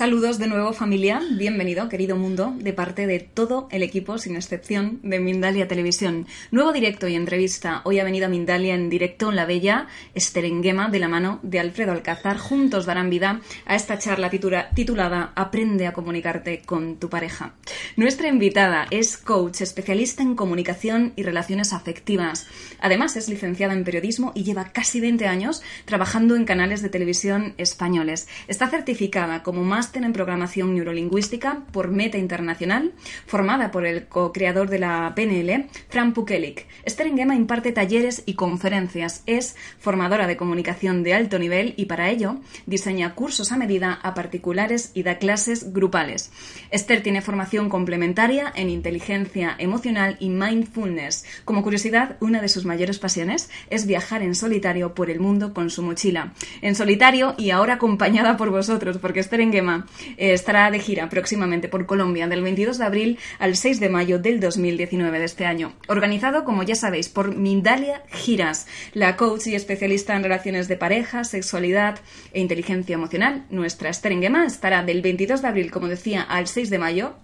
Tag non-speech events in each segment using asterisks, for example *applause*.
Saludos de nuevo familia, bienvenido querido mundo, de parte de todo el equipo, sin excepción, de Mindalia Televisión. Nuevo directo y entrevista. Hoy ha venido a Mindalia en directo La Bella Esterenguema de la mano de Alfredo Alcázar. Juntos darán vida a esta charla titulada Aprende a comunicarte con tu pareja. Nuestra invitada es coach, especialista en comunicación y relaciones afectivas. Además es licenciada en periodismo y lleva casi 20 años trabajando en canales de televisión españoles. Está certificada como más máster en programación neurolingüística por Meta Internacional, formada por el co-creador de la PNL, Fran Pukelic. Esther Engema imparte talleres y conferencias, es formadora de comunicación de alto nivel y para ello diseña cursos a medida a particulares y da clases grupales. Esther tiene formación complementaria en inteligencia emocional y mindfulness. Como curiosidad, una de sus mayores pasiones es viajar en solitario por el mundo con su mochila. En solitario y ahora acompañada por vosotros, porque Esther Engema eh, estará de gira próximamente por Colombia del 22 de abril al 6 de mayo del 2019 de este año. Organizado, como ya sabéis, por Mindalia Giras, la coach y especialista en relaciones de pareja, sexualidad e inteligencia emocional. Nuestra Esther estará del 22 de abril, como decía, al 6 de mayo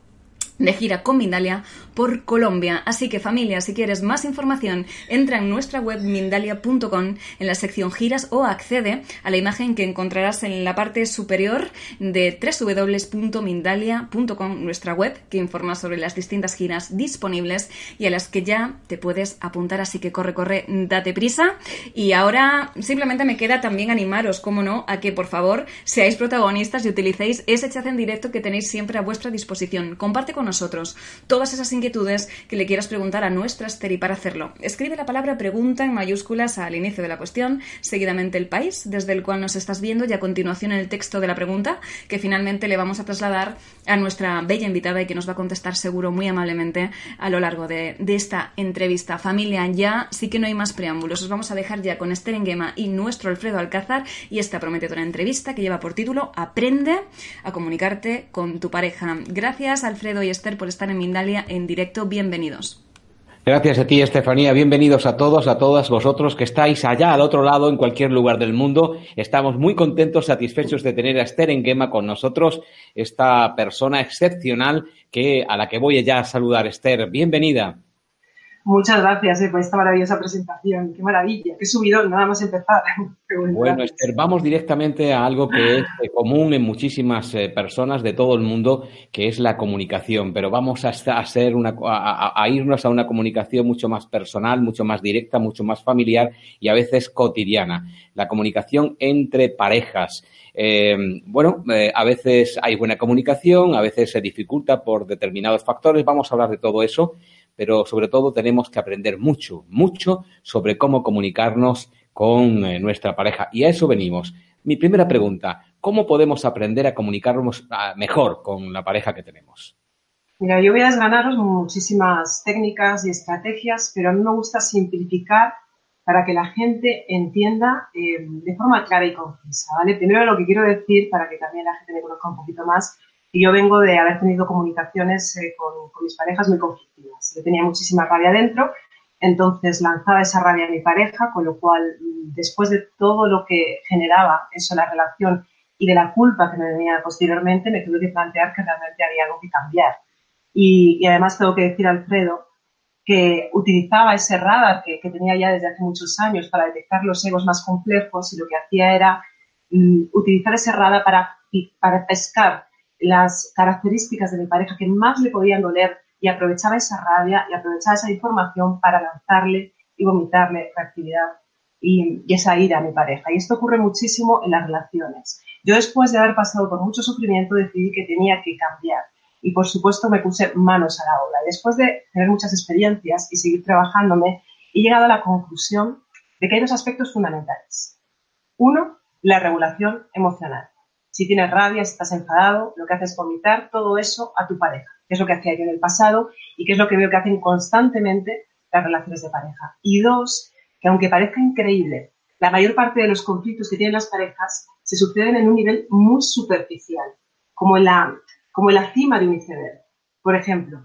de gira con Mindalia por Colombia. Así que familia, si quieres más información, entra en nuestra web mindalia.com en la sección giras o accede a la imagen que encontrarás en la parte superior de www.mindalia.com, nuestra web que informa sobre las distintas giras disponibles y a las que ya te puedes apuntar. Así que corre, corre, date prisa. Y ahora simplemente me queda también animaros, como no, a que por favor seáis protagonistas y utilicéis ese chat en directo que tenéis siempre a vuestra disposición. Comparte con nosotros todas esas inquietudes que le quieras preguntar a nuestra Esther y para hacerlo, escribe la palabra pregunta en mayúsculas al inicio de la cuestión, seguidamente el país desde el cual nos estás viendo y a continuación el texto de la pregunta que finalmente le vamos a trasladar a nuestra bella invitada y que nos va a contestar seguro muy amablemente a lo largo de, esta entrevista. Familia, ya sí que no hay más preámbulos. Os vamos a dejar ya con Esther Enguema y nuestro Alfredo Alcázar y esta prometedora entrevista que lleva por título Aprende a comunicarte con tu pareja. Gracias Alfredo Esther por estar en Mindalia en directo. Bienvenidos. Gracias a ti, Estefanía. Bienvenidos a todos, a todas vosotros que estáis allá al otro lado, en cualquier lugar del mundo. Estamos muy contentos, satisfechos de tener a Esther Enguema con nosotros, esta persona excepcional que, a la que voy ya a saludar. Esther, bienvenida. Muchas gracias eh, por esta maravillosa presentación. Qué maravilla, qué subidón, nada más empezar. *laughs* bueno, Esther, vamos directamente a algo que es eh, común en muchísimas eh, personas de todo el mundo, que es la comunicación. Pero vamos a, hacer una, a, irnos a una comunicación mucho más personal, mucho más directa, mucho más familiar y a veces cotidiana. La comunicación entre parejas. bueno, a veces hay buena comunicación, a veces se dificulta por determinados factores. Vamos a hablar de todo eso pero sobre todo tenemos que aprender mucho, mucho sobre cómo comunicarnos con eh, nuestra pareja. Y a eso venimos. Mi primera pregunta, ¿cómo podemos aprender a comunicarnos ah, mejor con la pareja que tenemos? Mira, yo voy a desgranaros muchísimas técnicas y estrategias, pero a mí me gusta simplificar para que la gente entienda eh, de forma clara y concisa, ¿vale? Primero lo que quiero decir, para que también la gente me conozca un poquito más, y yo vengo de haber tenido comunicaciones eh, con, mis parejas muy conflictivas. Yo tenía muchísima rabia dentro, entonces lanzaba esa rabia a mi pareja, con lo cual, mm, después de todo lo que generaba eso, la relación y de la culpa que me venía posteriormente, me tuve que plantear que realmente había algo que cambiar. Y, además tengo que decir, Alfredo, que utilizaba ese radar que, tenía ya desde hace muchos años para detectar los egos más complejos y lo que hacía era mm, utilizar ese radar para, para pescar las características de mi pareja que más le podían doler y aprovechaba esa rabia y aprovechaba esa información para lanzarle y vomitarle reactividad y, y esa ira a mi pareja. Y esto ocurre muchísimo en las relaciones. Yo después de haber pasado por mucho sufrimiento decidí que tenía que cambiar y por supuesto me puse manos a la obra. Después de tener muchas experiencias y seguir trabajándome, he llegado a la conclusión de que hay dos aspectos fundamentales. Uno, la regulación emocional si tienes rabia, si estás enfadado, lo que haces es vomitar todo eso a tu pareja, que es lo que hacía yo en el pasado y que es lo que veo que hacen constantemente las relaciones de pareja. Y dos, que aunque parezca increíble, la mayor parte de los conflictos que tienen las parejas se suceden en un nivel muy superficial, como la, como la cima de un iceberg. Por ejemplo,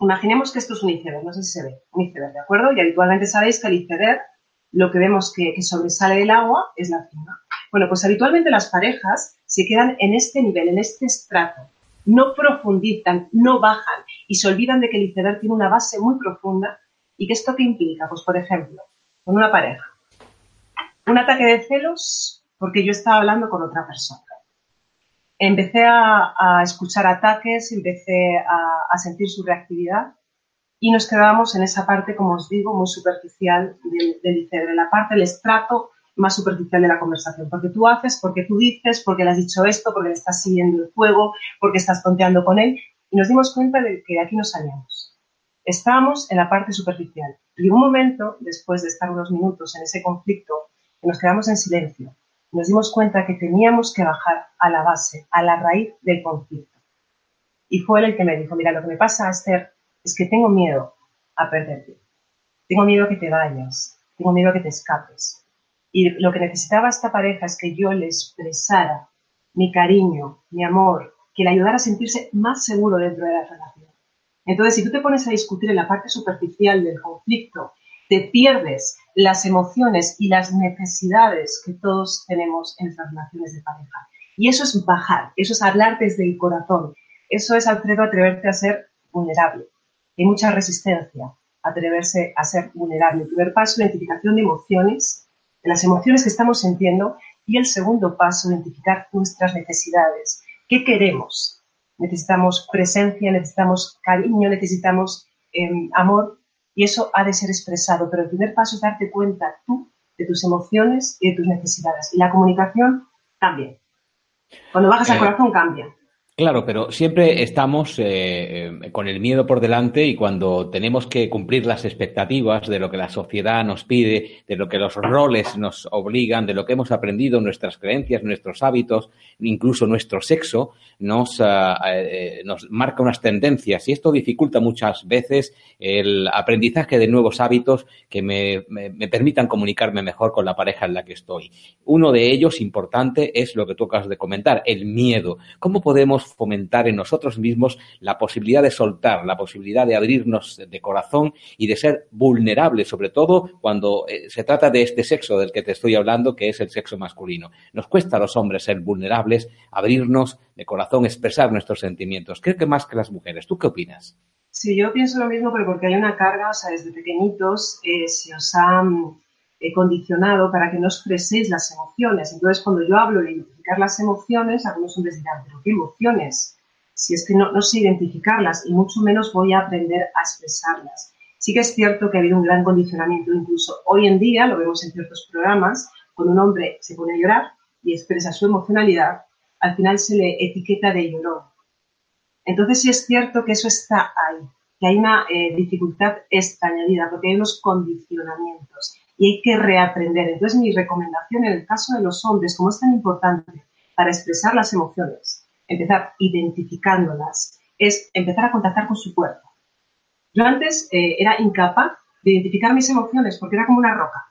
imaginemos que esto es un iceberg, no sé si se ve, un iceberg, ¿de acuerdo? Y habitualmente sabéis que el iceberg, lo que vemos que, que sobresale del agua es la cima. Bueno, pues habitualmente las parejas se quedan en este nivel, en este estrato. No profundizan, no bajan y se olvidan de que el iceberg tiene una base muy profunda y que esto qué implica, pues por ejemplo, con una pareja. Un ataque de celos porque yo estaba hablando con otra persona. Empecé a, escuchar ataques, empecé a, sentir su reactividad y nos quedábamos en esa parte, como os digo, muy superficial del, del iceberg, la parte del estrato más superficial de la conversación. Porque tú haces, porque tú dices, porque le has dicho esto, porque le estás siguiendo el fuego, porque estás tonteando con él. Y nos dimos cuenta de que de aquí nos salíamos. Estábamos en la parte superficial. Y un momento, después de estar unos minutos en ese conflicto, nos quedamos en silencio, nos dimos cuenta que teníamos que bajar a la base, a la raíz del conflicto. Y fue él el que me dijo, mira, lo que me pasa, Esther, es que tengo miedo a perderte. Tengo miedo a que te vayas. Tengo miedo a que te escapes. Y lo que necesitaba esta pareja es que yo le expresara mi cariño, mi amor, que le ayudara a sentirse más seguro dentro de la relación. Entonces, si tú te pones a discutir en la parte superficial del conflicto, te pierdes las emociones y las necesidades que todos tenemos en las relaciones de pareja. Y eso es bajar, eso es hablar desde el corazón. Eso es, Alfredo, atreverte a ser vulnerable. Hay mucha resistencia a atreverse a ser vulnerable. El primer paso, identificación de emociones, de las emociones que estamos sintiendo. Y el segundo paso, identificar nuestras necesidades. ¿Qué queremos? Necesitamos presencia, necesitamos cariño, necesitamos em, amor y eso ha de ser expresado. Pero el primer paso es darte cuenta tú de tus emociones y de tus necesidades. Y la comunicación también. Cuando bajas al eh, corazón cambia. Claro, pero siempre estamos eh, eh, con el miedo por delante y cuando tenemos que cumplir las expectativas de lo que la sociedad nos pide, de lo que los roles nos obligan, de lo que hemos aprendido, nuestras creencias, nuestros hábitos, incluso nuestro sexo, nos, ah, eh, nos marca unas tendencias y esto dificulta muchas veces el aprendizaje de nuevos hábitos que me, me permitan comunicarme mejor con la pareja en la que estoy. Uno de ellos importante es lo que tú acabas de comentar, el miedo. ¿Cómo podemos fomentar en nosotros mismos la posibilidad de soltar, la posibilidad de abrirnos de corazón y de ser vulnerables, sobre todo cuando eh, se trata de este sexo del que te estoy hablando, que es el sexo masculino. Nos cuesta a los hombres ser vulnerables, abrirnos de corazón, expresar nuestros sentimientos. Creo que más que las mujeres. ¿Tú qué opinas? Sí, yo pienso lo mismo, pero porque hay una carga, o sea, desde pequeñitos eh, se os ha eh, condicionado para que no expreséis las emociones. Entonces, cuando yo hablo las emociones, algunos hombres dirán, pero ¿qué emociones? Si es que no, no sé identificarlas y mucho menos voy a aprender a expresarlas. Sí que es cierto que ha habido un gran condicionamiento, incluso hoy en día, lo vemos en ciertos programas, cuando un hombre se pone a llorar y expresa su emocionalidad, al final se le etiqueta de llorón. Entonces sí es cierto que eso está ahí, que hay una eh, dificultad extra añadida, porque hay unos condicionamientos y hay que reaprender. Entonces, mi recomendación en el caso de los hombres, como es tan importante para expresar las emociones, empezar identificándolas, es empezar a contactar con su cuerpo. Yo antes eh, era incapaz de identificar mis emociones porque era como una roca.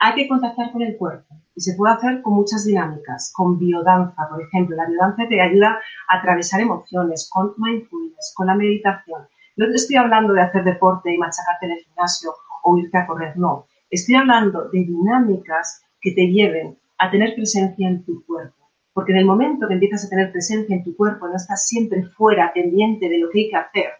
Hay que contactar con el cuerpo y se puede hacer con muchas dinámicas, con biodanza, por ejemplo. La biodanza te ayuda a atravesar emociones, con mindfulness, con la meditación. No te estoy hablando de hacer deporte y machacarte en el gimnasio o irte a correr, no. Estoy hablando de dinámicas que te lleven a tener presencia en tu cuerpo. Porque en el momento que empiezas a tener presencia en tu cuerpo, no estás siempre fuera, pendiente de lo que hay que hacer,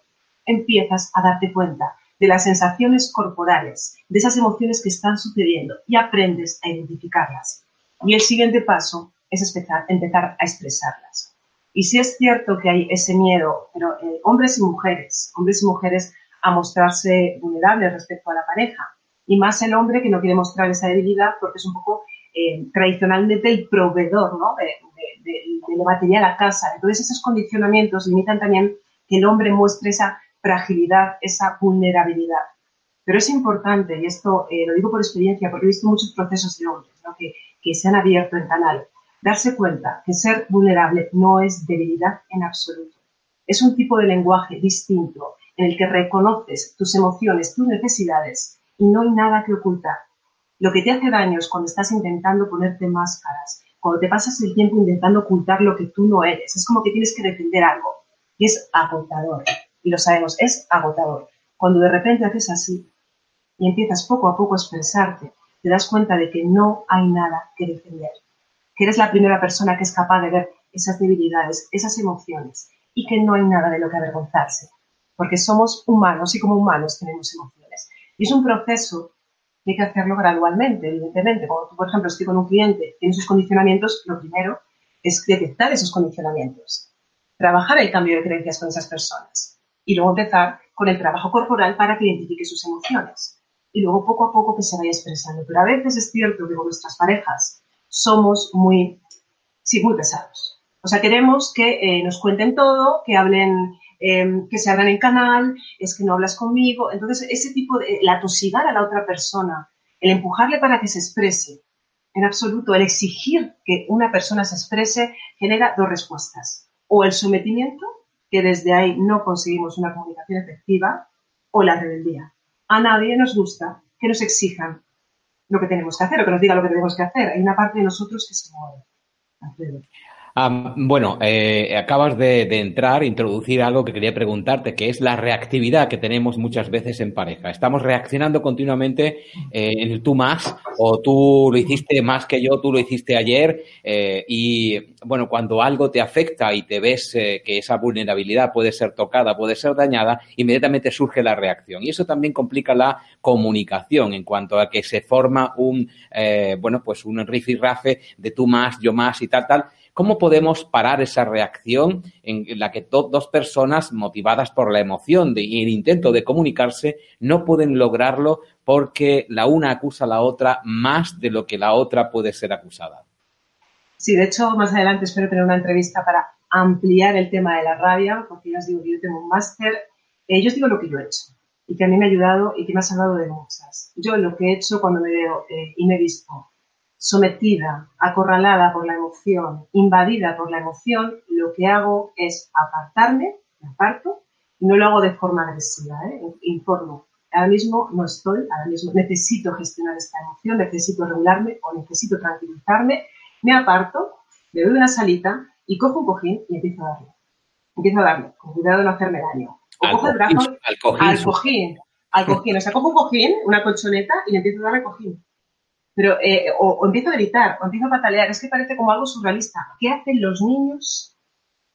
empiezas a darte cuenta de las sensaciones corporales, de esas emociones que están sucediendo y aprendes a identificarlas. Y el siguiente paso es empezar, a expresarlas. Y si es cierto que hay ese miedo, pero eh, hombres y mujeres, hombres y mujeres a mostrarse vulnerables respecto a la pareja, y más el hombre que no quiere mostrar esa debilidad porque es un poco eh, tradicionalmente el proveedor ¿no? de, de, de, material a casa. Entonces esos condicionamientos limitan también que el hombre muestre esa fragilidad, esa vulnerabilidad. Pero es importante, y esto eh, lo digo por experiencia, porque he visto muchos procesos de hombres que, que se han abierto en canal, darse cuenta que ser vulnerable no es debilidad en absoluto. Es un tipo de lenguaje distinto en el que reconoces tus emociones, tus necesidades y no hay nada que ocultar. Lo que te hace daño es cuando estás intentando ponerte máscaras, cuando te pasas el tiempo intentando ocultar lo que tú no eres. Es como que tienes que defender algo. Y es agotador. Y lo sabemos, es agotador. Cuando de repente haces así y empiezas poco a poco a expresarte, te das cuenta de que no hay nada que defender. que eres la primera persona que es capaz de ver esas debilidades, esas emociones y que no hay nada de lo que avergonzarse, porque somos humanos y como humanos tenemos emociones. Y es un proceso que hay que hacerlo gradualmente, evidentemente. Como tú, por ejemplo, estoy con un cliente, tiene sus condicionamientos, lo primero es detectar esos condicionamientos, trabajar el cambio de creencias con esas personas y luego empezar con el trabajo corporal para que identifique sus emociones y luego poco a poco que se vaya expresando. Pero a veces es cierto que con nuestras parejas somos muy, sí, muy pesados. O sea, queremos que eh, nos cuenten todo, que hablen, em, que se abran en canal, es que no hablas conmigo. Entonces, ese tipo de, la tosigar a la otra persona, el empujarle para que se exprese, en absoluto, el exigir que una persona se exprese, genera dos respuestas. O el sometimiento, que desde ahí no conseguimos una comunicación efectiva, o la rebeldía a nadie nos gusta que nos exijan lo que tenemos que hacer o que nos diga lo que tenemos que hacer. Hay una parte de nosotros que se mueve bueno, eh, acabas de, entrar, introducir algo que quería preguntarte, que es la reactividad que tenemos muchas veces en pareja. Estamos reaccionando continuamente eh, en el tú más, o tú lo hiciste más que yo, tú lo hiciste ayer, eh, y bueno, cuando algo te afecta y te ves que esa vulnerabilidad puede ser tocada, puede ser dañada, inmediatamente surge la reacción. Y eso también complica la comunicación en cuanto a que se forma un, bueno, pues un rifirrafe de tú más, yo más y tal, tal ¿Cómo podemos parar esa reacción en la que dos personas motivadas por la emoción y el intento de comunicarse no pueden lograrlo porque la una acusa a la otra más de lo que la otra puede ser acusada? Sí, de hecho, más adelante espero tener una entrevista para ampliar el tema de la rabia, porque ya os digo que yo tengo un máster. Eh, yo os digo lo que yo he hecho y que a mí me ha ayudado y que me ha salvado de muchas. Yo lo que he hecho cuando me veo eh, y me he visto sometida, acorralada por la emoción, invadida por la emoción, lo que hago es apartarme, me aparto, y no lo hago de forma agresiva, ¿eh? informo. Ahora mismo no estoy, ahora mismo necesito gestionar esta emoción, necesito regularme o necesito tranquilizarme, me aparto, me doy una salita y cojo un cojín y empiezo a darle. Empiezo a darle, con cuidado de no hacerme daño. O cojo el brazo al cojín, al cojín, al cojín. O sea, cojo un cojín, una colchoneta y le empiezo a darle cojín. Pero, eh, o, empiezo a gritar, o empiezo a patalear. Es que parece como algo surrealista. ¿Qué hacen los niños?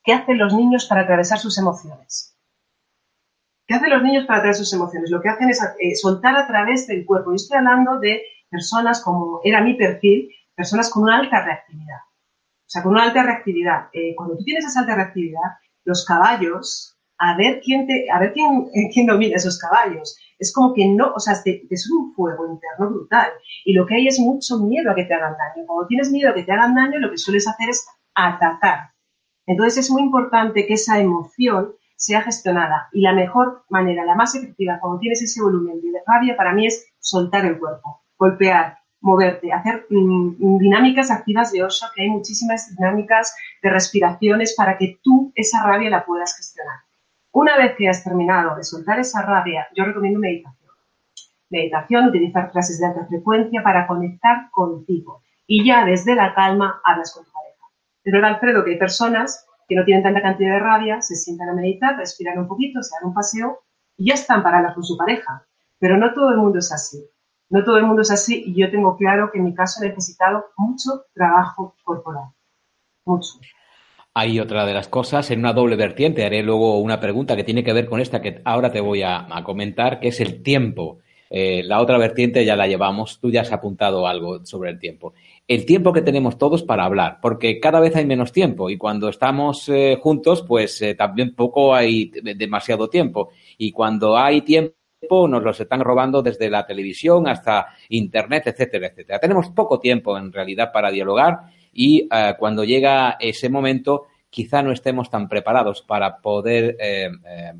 ¿Qué hacen los niños para atravesar sus emociones? ¿Qué hacen los niños para atravesar sus emociones? Lo que hacen es eh, soltar a través del cuerpo. Yo estoy hablando de personas como era mi perfil, personas con una alta reactividad. O sea, con una alta reactividad. Eh, cuando tú tienes esa alta reactividad, los caballos, a ver quién te, a ver quién, quién domina esos caballos es como que no, o sea, es un fuego interno brutal. Y lo que hay es mucho miedo a que te hagan daño. Cuando tienes miedo a que te hagan daño, lo que sueles hacer es atacar. Entonces es muy importante que esa emoción sea gestionada. Y la mejor manera, la más efectiva, cuando tienes ese volumen de rabia, para mí es soltar el cuerpo, golpear, moverte, hacer mm, dinámicas activas de Osho, que hay muchísimas dinámicas de respiraciones para que tú esa rabia la puedas gestionar. Una vez que has terminado de soltar esa rabia, yo recomiendo meditación. Meditación, utilizar frases de alta frecuencia para conectar contigo. Y ya desde la calma hablas con tu pareja. Es verdad, Alfredo, que hay personas que no tienen tanta cantidad de rabia, se sientan a meditar, respiran un poquito, se dan un paseo y ya están para hablar con su pareja. Pero no todo el mundo es así. No todo el mundo es así y yo tengo claro que en mi caso he necesitado mucho trabajo corporal. Mucho. Hay otra de las cosas en una doble vertiente. Haré luego una pregunta que tiene que ver con esta que ahora te voy a, comentar, que es el tiempo. Eh, la otra vertiente ya la llevamos, tú ya has apuntado algo sobre el tiempo. El tiempo que tenemos todos para hablar, porque cada vez hay menos tiempo y cuando estamos eh, juntos, pues eh, también poco hay demasiado tiempo. Y cuando hay tiempo, nos los están robando desde la televisión hasta Internet, etcétera, etcétera. Tenemos poco tiempo en realidad para dialogar y eh, cuando llega ese momento quizá no estemos tan preparados para poder eh, eh,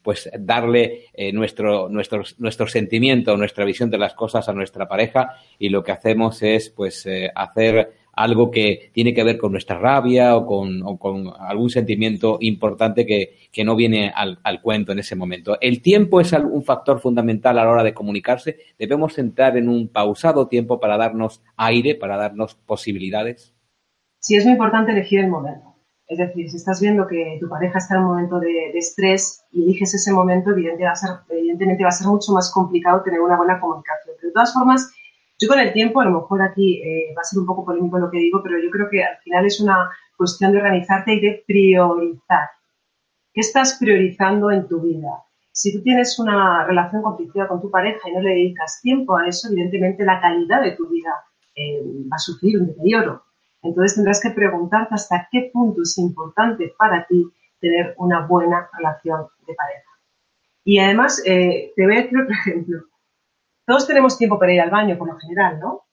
pues darle nuestro, nuestro, nuestro sentimiento, nuestra visión de las cosas a nuestra pareja y lo que hacemos es pues hacer algo que tiene que ver con nuestra rabia o con, algún sentimiento importante que, no viene al, cuento en ese momento. El tiempo es un factor fundamental a la hora de comunicarse. Debemos entrar en un pausado tiempo para darnos aire, para darnos posibilidades. Sí, es muy importante elegir el momento. Es decir, si estás viendo que tu pareja está en un momento de, estrés y eliges ese momento, evidentemente va, a ser, mucho más complicado tener una buena comunicación. De todas formas, Yo con el tiempo, a lo mejor aquí eh, va a ser un poco polémico lo que digo, pero yo creo que al final es una cuestión de organizarte y de priorizar. ¿Qué estás priorizando en tu vida? Si tú tienes una relación conflictiva con tu pareja y no le dedicas tiempo a eso, evidentemente la calidad de tu vida eh, va a sufrir un deterioro. Entonces tendrás que preguntarte hasta qué punto es importante para ti tener una buena relación de pareja. Y además, eh, te voy a decir otro *laughs* ejemplo. Todos tenemos tiempo para ir al baño, por lo general, ¿no?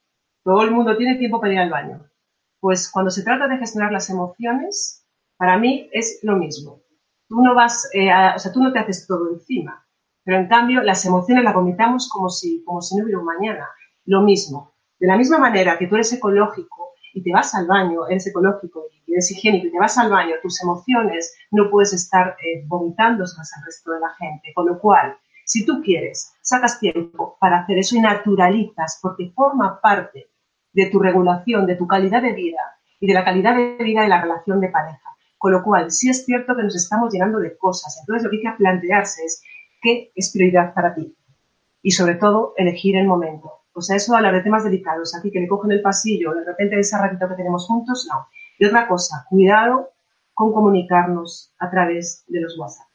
Todo el mundo tiene tiempo para ir al baño. Pues cuando se trata de gestionar las emociones, para mí es lo mismo. Tú no vas, eh, o sea, tú no te haces todo encima, pero en cambio las emociones las vomitamos como si, como si no hubiera un mañana. Lo mismo. De la misma manera que tú eres ecológico y te vas al baño, eres ecológico y eres higiénico y te vas al baño, tus emociones no puedes estar eh, vomitándoselas al resto de la gente. Con lo cual, si tú quieres, sacas tiempo para hacer eso y naturalizas, porque forma parte de tu regulación, de tu calidad de vida y de la calidad de vida de la relación de pareja. Con lo cual, sí es cierto que nos estamos llenando de cosas. Entonces, lo que hay que plantearse es qué es prioridad para ti. Y sobre todo, elegir el momento. O sea, eso hablar de temas delicados, aquí que le cogen el pasillo, de repente ese ratito que tenemos juntos, no. Y otra cosa, cuidado con comunicarnos a través de los WhatsApp.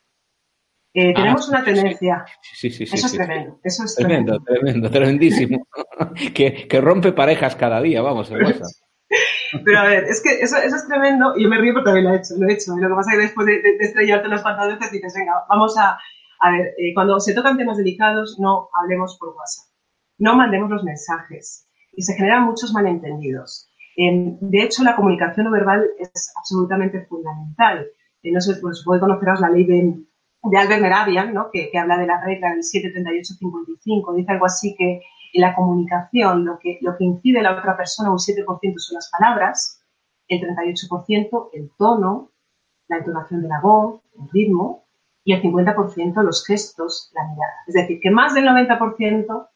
Eh, ah, tenemos una tendencia. Sí, sí, sí. Eso es tremendo. Eso es tremendo. Tremendo, tremendísimo. *laughs* que, que, rompe parejas cada día, vamos, el WhatsApp. *laughs* Pero a ver, es que eso, eso, es tremendo y yo me río porque también lo he hecho, lo he hecho. Y lo que pasa es que después de, de, estrellarte los pantalones dices, venga, vamos a, a ver, eh, cuando se tocan temas delicados no hablemos por WhatsApp, no mandemos los mensajes y se generan muchos malentendidos. Eh, de hecho, la comunicación no verbal es absolutamente fundamental. Eh, no sé, pues puede conoceros la ley de de Albert Meravian, ¿no? que, habla de la regla del 738-55, dice algo así que en la comunicación lo que, lo que incide a la otra persona un 7% son las palabras, el 38% el tono, la entonación de la voz, el ritmo, y el 50% los gestos, la mirada. Es decir, que más del 90%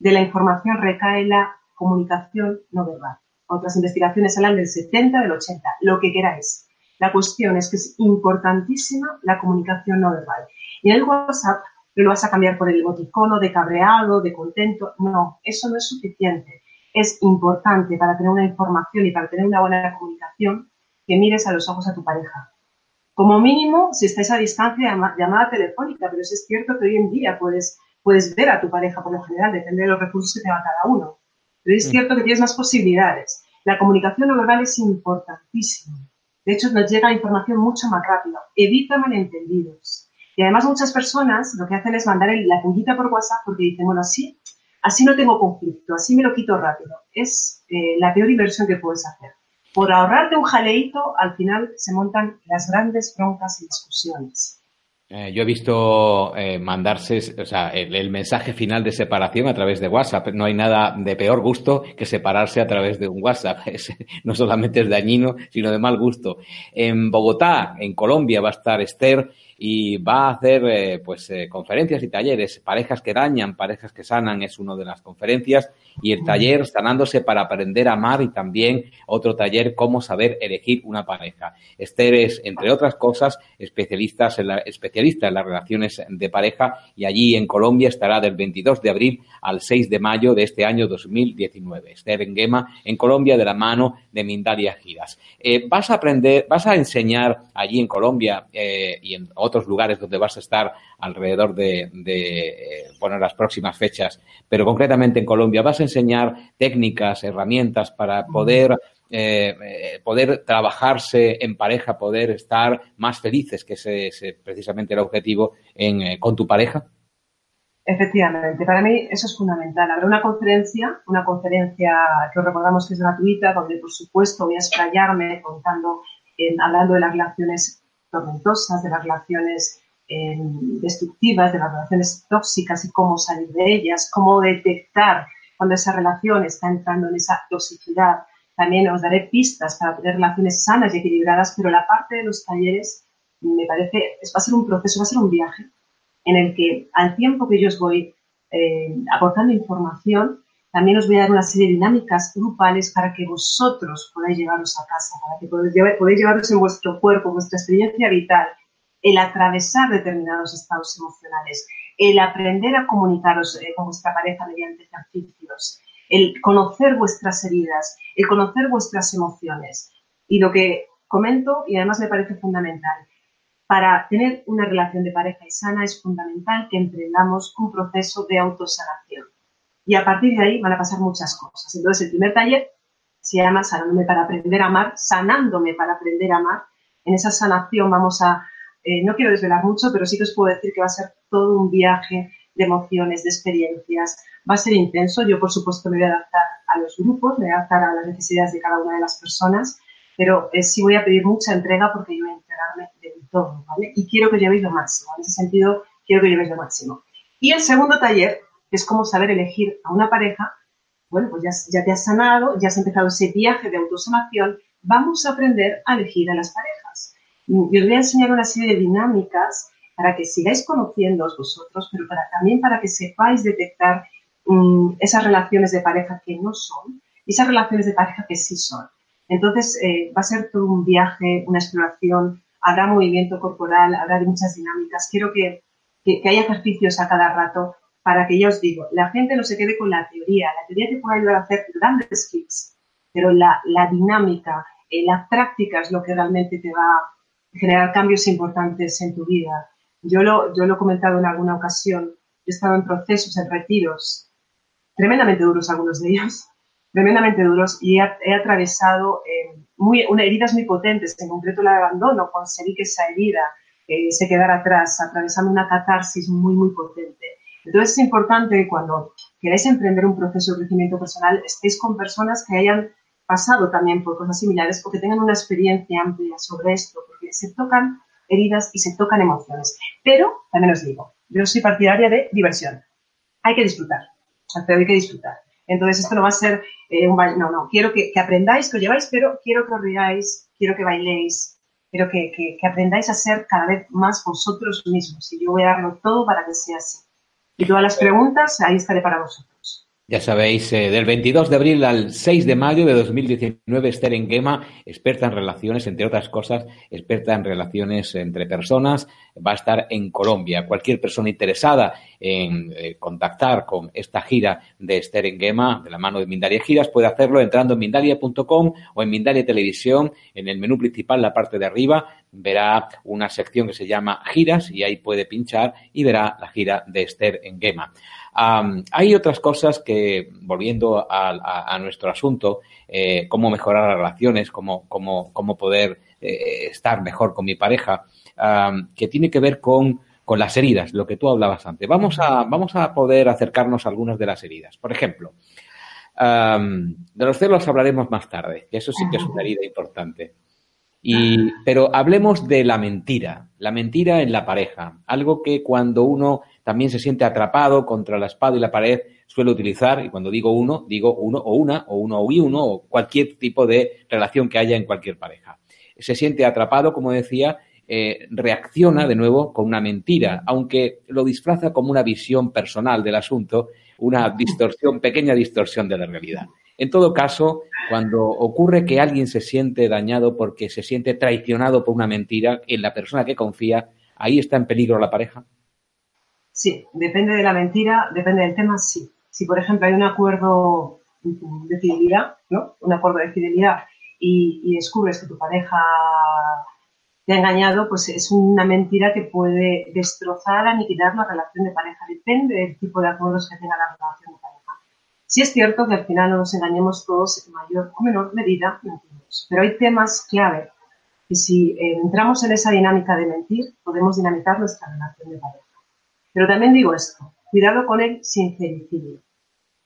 de la información recae en la comunicación no verbal. Otras investigaciones hablan del 70, del 80, lo que queráis. La cuestión es que es importantísima la comunicación no verbal. Y en el WhatsApp lo vas a cambiar por el emoticono de cabreado, de contento. No, eso no es suficiente. Es importante para tener una información y para tener una buena comunicación que mires a los ojos a tu pareja. Como mínimo, si estáis a distancia, llamada telefónica, pero es cierto que hoy en día puedes, puedes ver a tu pareja por lo general, depende de los recursos que tenga cada uno. Pero es mm. cierto que tienes más posibilidades. La comunicación no verbal es importantísima. De hecho, nos llega información mucho más rápido. Evita malentendidos. Y además muchas personas lo que hacen es mandar la pullita por WhatsApp porque dicen, bueno, así, así no tengo conflicto, así me lo quito rápido. Es eh, la peor inversión que puedes hacer. Por ahorrarte un jaleito, al final se montan las grandes broncas y discusiones. Eh, yo he visto eh, mandarse, o sea, el, mensaje final de separación a través de WhatsApp. No hay nada de peor gusto que separarse a través de un WhatsApp. *laughs* no solamente es dañino, sino de mal gusto. En Bogotá, en Colombia, va a estar Esther y va a hacer eh, pues eh, conferencias y talleres. Parejas que dañan, parejas que sanan es una de las conferencias y el taller sanándose para aprender a amar y también otro taller cómo saber elegir una pareja. Esther es, entre otras cosas, especialista en, en las relaciones de pareja y allí en Colombia estará del 22 de abril al 6 de mayo de este año 2019. Esther en Gema en Colombia de la mano de Mindalia Giras. Eh, vas a aprender, vas a enseñar allí en Colombia y en otros otros lugares donde vas a estar alrededor de, eh, bueno, las próximas fechas, pero concretamente en Colombia, vas a enseñar técnicas, herramientas para poder eh, eh, poder trabajarse en pareja, poder estar más felices, que ese es precisamente el objetivo en, con tu pareja? Efectivamente, para mí eso es fundamental. Habrá una conferencia, una conferencia que os recordamos que es gratuita, donde por supuesto voy a explayarme contando, hablando de las relaciones tormentosas, de las relaciones eh, destructivas, de las relaciones tóxicas y cómo salir de ellas, cómo detectar cuando esa relación está entrando en esa toxicidad. También os daré pistas para tener relaciones sanas y equilibradas, pero la parte de los talleres me parece, va a ser un proceso, va a ser un viaje en el que al tiempo que yo os voy eh, aportando información, también os voy a dar una serie de dinámicas grupales para que vosotros podáis llevaros a casa, para que podáis, llevaros en vuestro cuerpo, vuestra experiencia vital, el atravesar determinados estados emocionales, el aprender a comunicaros eh, con vuestra pareja mediante ejercicios, el conocer vuestras heridas, el conocer vuestras emociones. Y lo que comento, y además me parece fundamental, para tener una relación de pareja y sana es fundamental que emprendamos un proceso de autosanación. Y a partir de ahí van a pasar muchas cosas. Entonces, el primer taller se llama Sanándome para aprender a amar, sanándome para aprender a amar. En esa sanación vamos a, eh, no quiero desvelar mucho, pero sí que os puedo decir que va a ser todo un viaje de emociones, de experiencias. Va a ser intenso. Yo, por supuesto, me voy a adaptar a los grupos, me voy a adaptar a las necesidades de cada una de las personas, pero eh, sí voy a pedir mucha entrega porque yo voy a entregarme todo, ¿vale? Y quiero que llevéis lo máximo. En ese sentido, quiero que llevéis lo máximo. Y el segundo taller, es cómo saber elegir a una pareja, bueno, pues ya, te has sanado, ya has empezado ese viaje de autosanación, vamos a aprender a elegir a las parejas. Y os voy a enseñar una serie de dinámicas para que sigáis conociéndoos vosotros, pero también para que sepáis detectar mm, esas relaciones de pareja que no son y esas relaciones de pareja que sí son. Entonces, eh, va a ser todo un viaje, una exploración habrá movimiento corporal, habrá muchas dinámicas. Quiero que, haya ejercicios a cada rato para que yo os digo, la gente no se quede con la teoría. La teoría te puede ayudar a hacer grandes clics, pero la, dinámica, eh, la práctica es lo que realmente te va a generar cambios importantes en tu vida. Yo lo, yo lo he comentado en alguna ocasión. He estado en procesos, en retiros, tremendamente duros algunos de ellos, *laughs* tremendamente duros, y he, atravesado eh, muy, una, heridas muy potentes, en concreto la de abandono, conseguí que esa herida eh, se quedara atrás, atravesando una catarsis muy, muy potente. Entonces es importante cuando queráis emprender un proceso de crecimiento personal, estéis con personas que hayan pasado también por cosas similares o que tengan una experiencia amplia sobre esto, porque se tocan heridas y se tocan emociones. Pero, también os digo, yo soy partidaria de diversión. Hay que disfrutar, pero hay que disfrutar. Entonces, esto no va a ser eh, un No, no, quiero que, aprendáis, que os lleváis, pero quiero que os riáis, quiero que bailéis, quiero que, que, aprendáis a ser cada vez más vosotros mismos. Y yo voy a darlo todo para que sea así. Y todas las preguntas, ahí estaré para vosotros. Ya sabéis, eh, del 22 de abril al 6 de mayo de 2019, Esther Enguema, experta en relaciones, entre otras cosas, experta en relaciones entre personas, va a estar en Colombia. Cualquier persona interesada en eh, contactar con esta gira de Esther Enguema, de la mano de Mindalia Giras, puede hacerlo entrando en mindalia.com o en Mindalia Televisión, en el menú principal, la parte de arriba, verá una sección que se llama Giras y ahí puede pinchar y verá la gira de Esther Enguema hay otras cosas que, volviendo a, nuestro asunto, eh, cómo mejorar las relaciones, cómo, cómo, cómo poder eh, estar mejor con mi pareja, que tiene que ver con, con, las heridas, lo que tú hablabas antes. Vamos a, vamos a poder acercarnos a algunas de las heridas. Por ejemplo, de los celos hablaremos más tarde, que eso sí que es una herida importante. Y, pero hablemos de la mentira, la mentira en la pareja, algo que cuando uno también se siente atrapado contra la espada y la pared, suele utilizar, y cuando digo uno, digo uno o una, o uno y uno, o cualquier tipo de relación que haya en cualquier pareja. Se siente atrapado, como decía, eh, reacciona de nuevo con una mentira, aunque lo disfraza como una visión personal del asunto, una distorsión, pequeña distorsión de la realidad. En todo caso, cuando ocurre que alguien se siente dañado porque se siente traicionado por una mentira en la persona que confía, ahí está en peligro la pareja. Sí, depende de la mentira, depende del tema, sí. Si, por ejemplo, hay un acuerdo de fidelidad, ¿no? Un acuerdo de fidelidad y, descubres que tu pareja te ha engañado, pues es una mentira que puede destrozar, aniquilar la relación de pareja. Depende del tipo de acuerdos que tenga la relación de pareja. Sí es cierto que al final no nos engañemos todos en mayor o menor medida, mentimos. Pero hay temas clave que si eh, entramos en esa dinámica de mentir, podemos dinamitar nuestra relación de pareja. Pero también digo esto, cuidado con el sincericidio.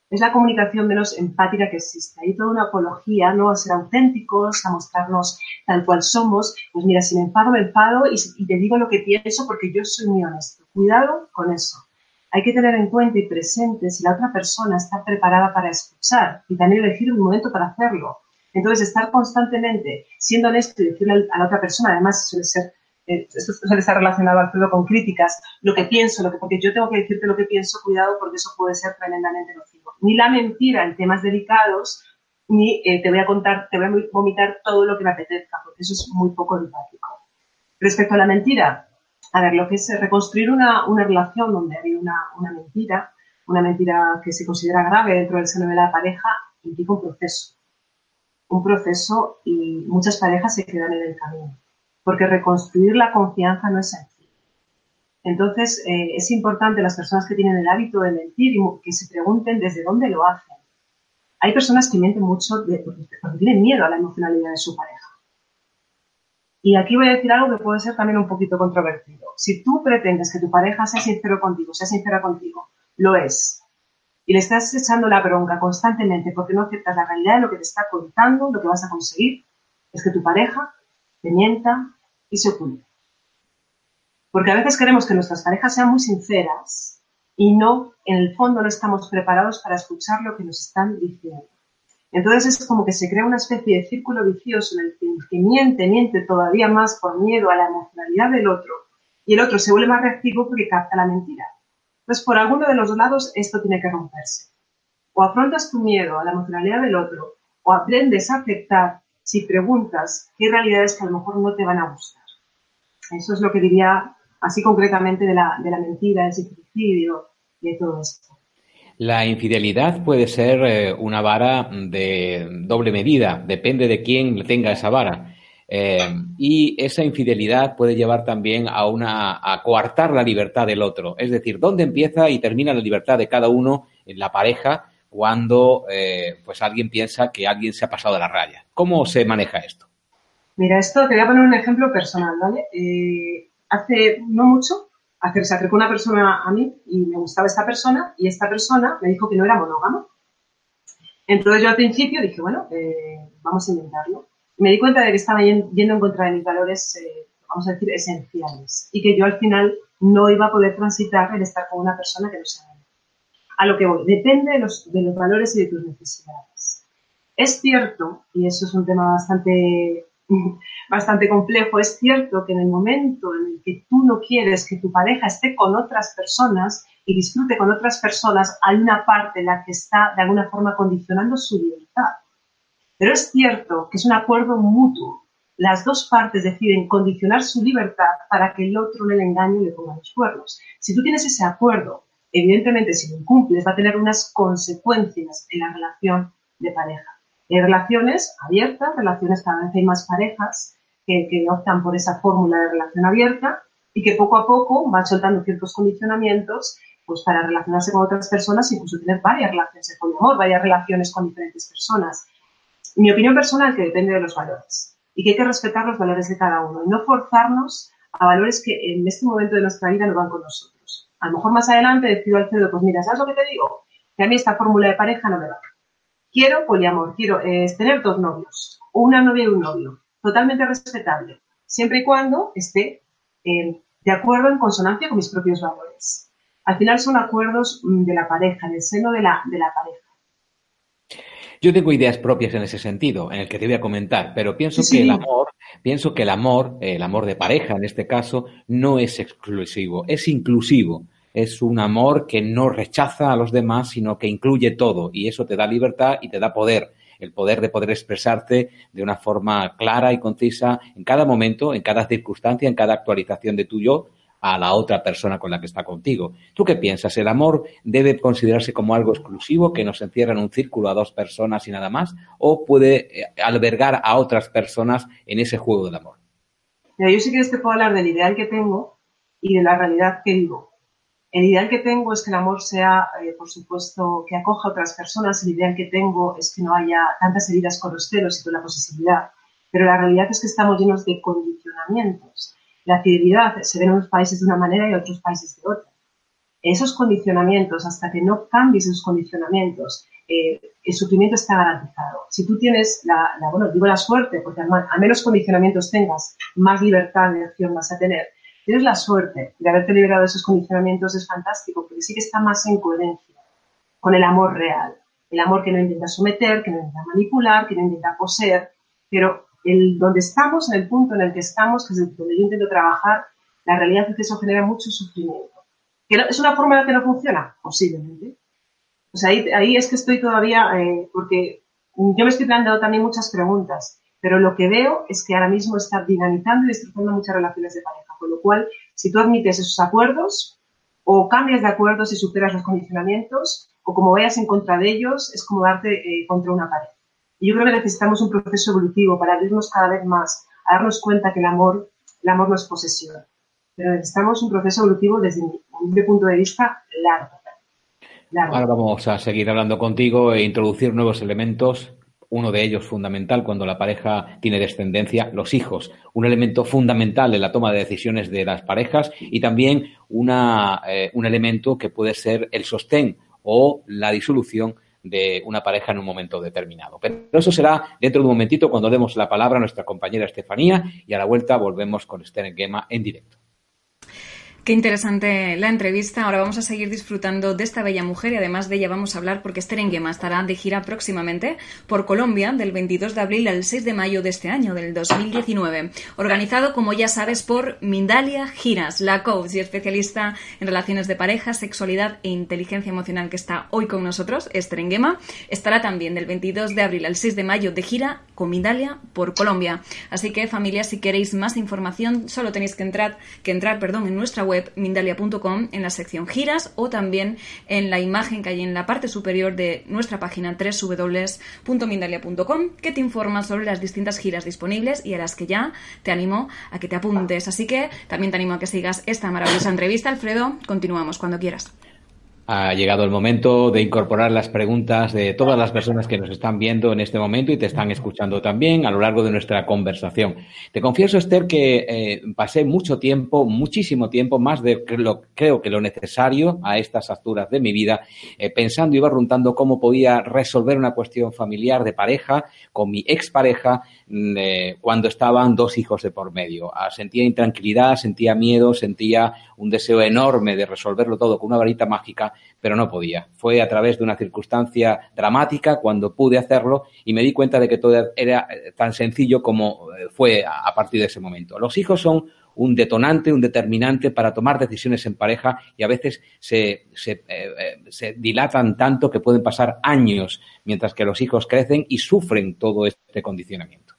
Es la comunicación menos empática que existe. Hay toda una apología, ¿no? A ser auténticos, a mostrarnos tal cual somos. Pues mira, si me enfado, me enfado y, te digo lo que pienso porque yo soy muy honesto. Cuidado con eso. Hay que tener en cuenta y presente si la otra persona está preparada para escuchar y también elegir un momento para hacerlo. Entonces, estar constantemente siendo honesto y decirle a la otra persona, además suele ser eh, esto suele estar relacionado, Alfredo, con críticas, lo que pienso, lo que, porque yo tengo que decirte lo que pienso, cuidado, porque eso puede ser tremendamente nocivo. Ni la mentira en temas delicados, ni eh, te voy a contar, te voy a vomitar todo lo que me apetezca, porque eso es muy poco empático. Respecto a la mentira, a ver, lo que es reconstruir una, una relación donde hay una, una mentira, una mentira que se considera grave dentro del seno de la pareja, implica un proceso. Un proceso y muchas parejas se quedan en el camino. Porque reconstruir la confianza no es sencillo. Entonces, eh, es importante las personas que tienen el hábito de mentir y que se pregunten desde dónde lo hacen. Hay personas que mienten mucho porque tienen miedo a la emocionalidad de su pareja. Y aquí voy a decir algo que puede ser también un poquito controvertido. Si tú pretendes que tu pareja sea sincero contigo, sea sincera contigo, lo es. Y le estás echando la bronca constantemente porque no aceptas la realidad de lo que te está contando, lo que vas a conseguir, es que tu pareja te mienta y se oculte. Porque a veces queremos que nuestras parejas sean muy sinceras y no, en el fondo no estamos preparados para escuchar lo que nos están diciendo. Entonces es como que se crea una especie de círculo vicioso en el que miente, miente todavía más por miedo a la emocionalidad del otro y el otro se vuelve más reactivo porque capta la mentira. Entonces, por alguno de los dos lados esto tiene que romperse. O afrontas tu miedo a la emocionalidad del otro, o aprendes a aceptar si preguntas qué realidades que a lo mejor no te van a gustar. Eso es lo que diría así concretamente de la, de la mentira, del suicidio y de todo esto. La infidelidad puede ser eh, una vara de doble medida, depende de quién tenga esa vara. Eh, y esa infidelidad puede llevar también a una a coartar la libertad del otro. Es decir, dónde empieza y termina la libertad de cada uno en la pareja cuando eh, pues alguien piensa que alguien se ha pasado de la raya. ¿Cómo se maneja esto? Mira, esto te voy a poner un ejemplo personal, ¿vale? Eh, hace no mucho se acercó una persona a mí y me gustaba esta persona y esta persona me dijo que no era monógamo. Entonces yo al principio dije, bueno, vamos a intentarlo me di cuenta de que estaba yendo en contra de mis valores, eh, vamos a decir, esenciales. Y que yo al final no iba a poder transitar el estar con una persona que no sea A lo que voy, depende de los, de los valores y de tus necesidades. Es cierto, y eso es un tema bastante, *laughs* bastante complejo, es cierto que en el momento en el que tú no quieres que tu pareja esté con otras personas y disfrute con otras personas, hay una parte en la que está de alguna forma condicionando su libertad. Pero es cierto que es un acuerdo mutuo. Las dos partes deciden condicionar su libertad para que el otro le engañe y le ponga los cuernos. Si tú tienes ese acuerdo, evidentemente si lo incumples va a tener unas consecuencias en la relación de pareja. Hay relaciones abiertas, relaciones cada vez hay más parejas que, que optan por esa fórmula de relación abierta y que poco a poco van soltando ciertos condicionamientos pues para relacionarse con otras personas, incluso tener varias relaciones de poliamor, varias relaciones con diferentes personas mi opinión personal que depende de los valores y que hay que respetar los valores de cada uno y no forzarnos a valores que en este momento de nuestra vida no van con nosotros. A lo mejor más adelante decido al cedo, pues mira, ¿sabes lo que te digo? Que a mí esta fórmula de pareja no me va. Quiero poliamor, quiero eh, tener dos novios, o una novia y un novio, totalmente respetable, siempre y cuando esté eh, de acuerdo en consonancia con mis propios valores. Al final son acuerdos mm, de la pareja, del seno de la, de la pareja. Yo tengo ideas propias en ese sentido, en el que te voy a comentar, pero pienso que el amor, pienso que el amor, el amor de pareja en este caso, no es exclusivo, es inclusivo. Es un amor que no rechaza a los demás, sino que incluye todo, y eso te da libertad y te da poder el poder de poder expresarte de una forma clara y concisa en cada momento, en cada circunstancia, en cada actualización de tu yo, a la otra persona con la que está contigo. ¿Tú qué piensas? ¿El amor debe considerarse como algo exclusivo que nos encierra en un círculo a dos personas y nada más? ¿O puede eh, albergar a otras personas en ese juego del amor? yo sí que te puedo hablar del ideal que tengo y de la realidad que vivo. El ideal que tengo es que el amor sea, eh, por supuesto, que acoja a otras personas. El ideal que tengo es que no haya tantas heridas con los celos y con la posesividad. Pero la realidad es que estamos llenos de condicionamientos la fidelidad se ve en unos países de una manera y en otros países de otra. Esos condicionamientos, hasta que no cambies esos condicionamientos, eh, el sufrimiento está garantizado. Si tú tienes la, bueno, digo la suerte, porque a menos condicionamientos tengas, más libertad de acción vas a tener. Tienes la suerte de haberte liberado de esos condicionamientos, es fantástico, porque sí que está más en coherencia con el amor real. El amor que no intenta someter, que no intenta manipular, que no intenta poseer, pero el donde estamos, en el punto en el que estamos, que es donde yo intento trabajar, la realidad es que eso genera mucho sufrimiento. ¿Es una fórmula que no funciona? Posiblemente. Pues ahí, ahí es que estoy todavía, eh, porque yo me estoy planteando también muchas preguntas, pero lo que veo es que ahora mismo está dinamizando y destrozando muchas relaciones de pareja, con lo cual, si tú admites esos acuerdos, o cambias de acuerdo si superas los condicionamientos, o como vayas en contra de ellos, es como darte eh, contra una pared. Y yo creo que necesitamos un proceso evolutivo para abrirnos cada vez más, a darnos cuenta que el amor, el amor no es posesión. Pero necesitamos un proceso evolutivo desde mi punto de vista largo. Ahora vamos a seguir hablando contigo e introducir nuevos elementos. Uno de ellos fundamental cuando la pareja tiene descendencia, los hijos. Un elemento fundamental en la toma de decisiones de las parejas y también una, eh, un elemento que puede ser el sostén o la disolución de una pareja en un momento determinado. Pero eso será dentro de un momentito cuando demos la palabra a nuestra compañera Estefanía y a la vuelta volvemos con Esther Gema en directo. Qué interesante la entrevista. Ahora vamos a seguir disfrutando de esta bella mujer y además de ella vamos a hablar porque Esther estará de gira próximamente por Colombia del 22 de abril al 6 de mayo de este año, del 2019. Organizado, como ya sabes, por Mindalia Giras, la coach y especialista en relaciones de pareja, sexualidad e inteligencia emocional que está hoy con nosotros, Esther Enguema. Estará también del 22 de abril al 6 de mayo de gira con Mindalia por Colombia. Así que, familia, si queréis más información, solo tenéis que entrar, que entrar perdón, en nuestra web mindalia.com en la sección giras o también en la imagen que hay en la parte superior de nuestra página www.mindalia.com que te informa sobre las distintas giras disponibles y a las que ya te animo a que te apuntes. Así que también te animo a que sigas esta maravillosa entrevista. Alfredo, continuamos cuando quieras. Ha llegado el momento de incorporar las preguntas de todas las personas que nos están viendo en este momento y te están escuchando también a lo largo de nuestra conversación. Te confieso, Esther, que eh, pasé mucho tiempo, muchísimo tiempo, más de lo, creo que lo necesario a estas alturas de mi vida, eh, pensando y barruntando cómo podía resolver una cuestión familiar de pareja con mi expareja cuando estaban dos hijos de por medio. Ah, sentía intranquilidad, sentía miedo, sentía un deseo enorme de resolverlo todo con una varita mágica pero no podía. Fue a través de una circunstancia dramática cuando pude hacerlo y me di cuenta de que todo era eh, tan sencillo como eh, fue a partir de ese momento. Los hijos son un detonante, un determinante para tomar decisiones en pareja y a veces se, se, eh, se, dilatan tanto que pueden pasar años mientras que los hijos crecen y sufren todo este condicionamiento.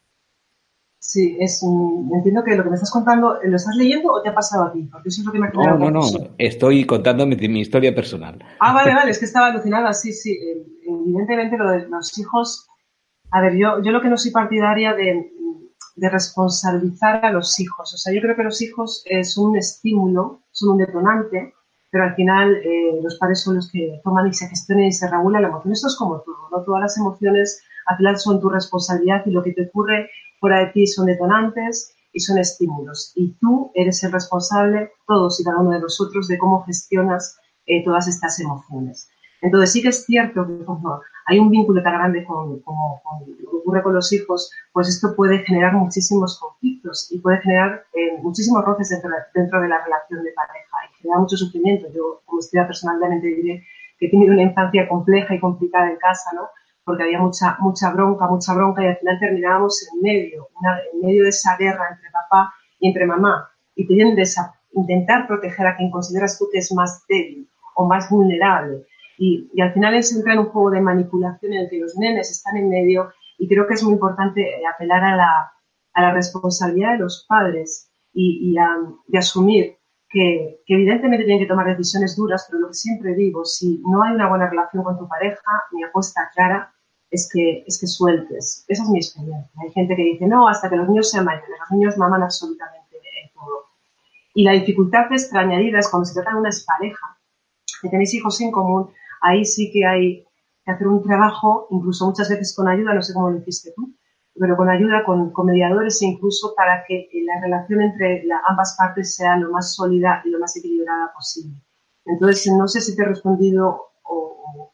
Sí, es entiendo que lo que me estás contando, ¿lo estás leyendo o te ha pasado a ti? Porque eso es lo que me ha No, no, no, estoy contando mi, historia personal. Ah, vale, vale, es que estaba alucinada, sí, sí. Eh, evidentemente lo de los hijos, a ver, yo, yo lo que no soy partidaria de, de responsabilizar a los hijos. O sea, yo creo que los hijos son un estímulo, son un detonante, pero al final eh, los padres son los que toman y se gestionan y se regulan la emoción. Esto es como todo, ¿no? Todas las emociones al final son tu responsabilidad y lo que te ocurre fuera de ti son detonantes y son estímulos. Y tú eres el responsable, todos y cada uno de nosotros, de cómo gestionas eh, todas estas emociones. Entonces sí que es cierto que cuando hay un vínculo tan grande con, lo que ocurre con los hijos, pues esto puede generar muchísimos conflictos y puede generar eh, muchísimos roces dentro, dentro, de la relación de pareja y genera mucho sufrimiento. Yo, como historia personalmente, diré que he tenido una infancia compleja y complicada en casa, ¿no? Porque había mucha, mucha bronca, mucha bronca y al final terminábamos en medio, en medio de esa guerra entre papá y entre mamá y tiendes a intentar proteger a quien consideras tú que es más débil o más vulnerable. Y, y al final se entra en un juego de manipulación en el que los nenes están en medio y creo que es muy importante eh, apelar a la, a la responsabilidad de los padres y, y, a, y asumir que, que, evidentemente tienen que tomar decisiones duras, pero lo que siempre digo, si no hay una buena relación con tu pareja, mi apuesta clara es que, es que sueltes. Esa es mi experiencia. Hay gente que dice, no, hasta que los niños sean mayores, los niños maman absolutamente todo. Y la dificultad es es cuando se trata de una pareja, que tenéis hijos en común, ahí sí que hay que hacer un trabajo, incluso muchas veces con ayuda, no sé cómo lo hiciste tú, pero con ayuda, con, con mediadores e incluso para que la relación entre ambas partes sea lo más sólida y lo más equilibrada posible. Entonces, no sé si te he respondido o,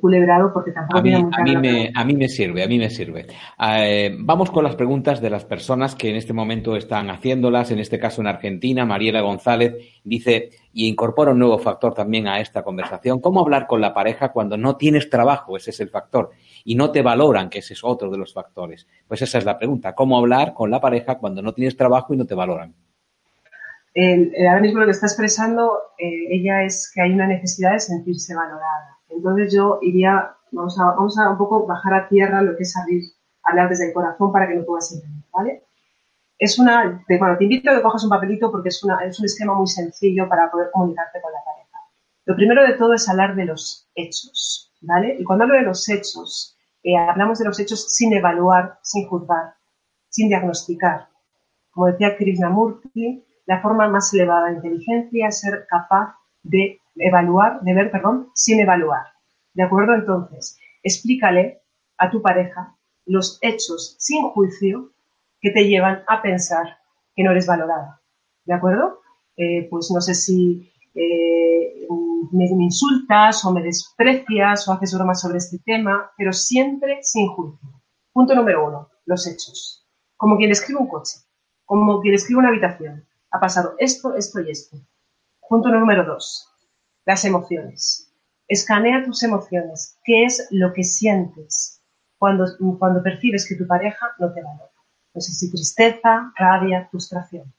culebrado porque tampoco a mí, a mí me, a mí me sirve, a mí me sirve. Eh, vamos con las preguntas de las personas que en este momento están haciéndolas. En este caso en Argentina, Mariela González dice y incorpora un nuevo factor también a esta conversación. ¿Cómo hablar con la pareja cuando no tienes trabajo? Ese es el factor. Y no te valoran, que ese es otro de los factores. Pues esa es la pregunta. ¿Cómo hablar con la pareja cuando no tienes trabajo y no te valoran? ahora mismo lo que está expresando eh, ella es que hay una necesidad de sentirse valorada entonces yo iría, vamos a, vamos a un poco bajar a tierra lo que es abrir, hablar desde el corazón para que lo puedas entender, ¿vale? es una, bueno, te invito a que cojas un papelito porque es, una, es un esquema muy sencillo para poder comunicarte con la pareja. Lo primero de todo es hablar de los hechos, ¿vale? Y cuando hablo de los hechos, eh, hablamos de los hechos sin evaluar, sin juzgar, sin diagnosticar. Como decía Krishnamurti, la forma más elevada de inteligencia es ser capaz de evaluar, de ver, perdón, sin evaluar. ¿De acuerdo? Entonces, explícale a tu pareja los hechos sin juicio que te llevan a pensar que no eres valorada. ¿De acuerdo? Eh, pues no sé si eh, me, insultas o me desprecias o haces bromas sobre este tema, pero siempre sin juicio. Punto número uno, los hechos. Como quien escribe un coche, como quien escribe una habitación. Ha pasado esto, esto y esto. Punto número dos, las emociones. Escanea tus emociones. ¿Qué es lo que sientes cuando, cuando percibes que tu pareja no te valora? No sé si tristeza, rabia, frustración.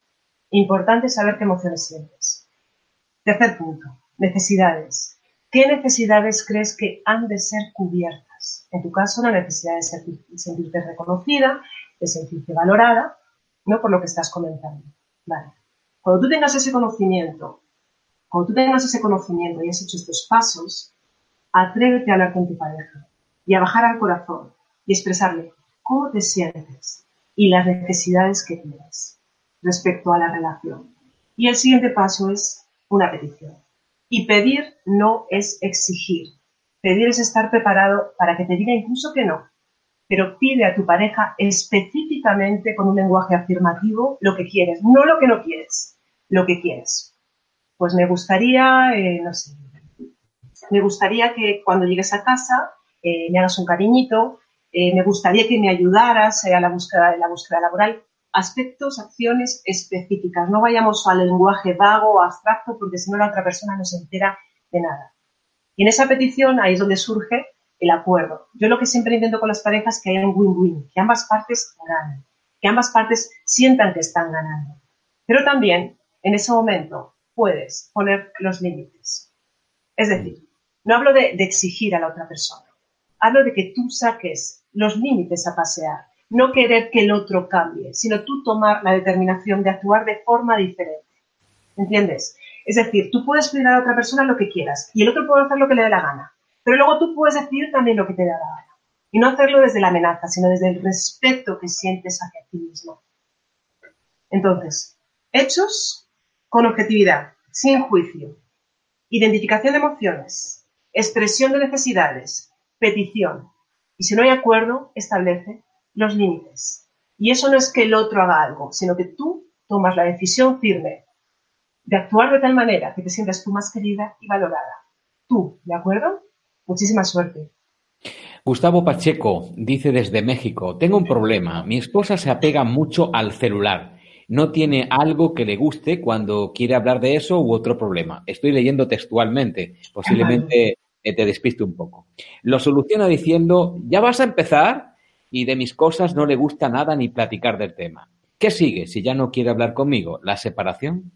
Importante saber qué emociones sientes. Tercer punto, necesidades. ¿Qué necesidades crees que han de ser cubiertas? En tu caso, la necesidad de, sentirte reconocida, de sentirte valorada, no por lo que estás comentando. Vale. Cuando tú tengas ese conocimiento, cuando tú tengas ese conocimiento y has hecho estos pasos, atrévete a hablar con tu pareja y a bajar al corazón y expresarle cómo te sientes, y las necesidades que tienes respecto a la relación. Y el siguiente paso es una petición. Y pedir no es exigir. Pedir es estar preparado para que te diga incluso que no. Pero pide a tu pareja específicamente con un lenguaje afirmativo lo que quieres, no lo que no quieres, lo que quieres. Pues me gustaría, eh, no sé, me gustaría que cuando llegues a casa eh, me hagas un cariñito, eh, me gustaría que me ayudaras a la búsqueda de la búsqueda laboral. Aspectos, acciones específicas. No vayamos al lenguaje vago o abstracto porque si no la otra persona no se entera de nada. Y en esa petición ahí es donde surge el acuerdo. Yo lo que siempre intento con las parejas es que haya un win-win, que ambas partes ganen, que ambas partes sientan que están ganando. Pero también en ese momento puedes poner los límites. Es decir, no hablo de exigir a la otra persona, hablo de que tú saques los límites a pasear, no querer que el otro cambie, sino tú tomar la determinación de actuar de forma diferente. ¿Entiendes? Es decir, tú puedes pedir a la otra persona lo que quieras y el otro puede hacer lo que le dé la gana, pero luego tú puedes decidir también lo que te dé la gana. Y no hacerlo desde la amenaza, sino desde el respeto que sientes hacia ti mismo. Entonces, hechos con objetividad, sin juicio, identificación de emociones, expresión de necesidades, petición, y si no hay acuerdo, establece los límites. Y eso no es que el otro haga algo, sino que tú tomas la decisión firme de actuar de tal manera que te sientas tú más querida y valorada. Tú, ¿de acuerdo? Muchísima suerte. Gustavo Pacheco dice desde México, tengo un problema. Mi esposa se apega mucho al celular. No tiene algo que le guste cuando quiere hablar de eso u otro problema. Estoy leyendo textualmente. Posiblemente te despiste un poco. Lo soluciona diciendo, ya vas a empezar y de mis cosas no le gusta nada ni platicar del tema. ¿Qué sigue si ya no quiere hablar conmigo? ¿La separación?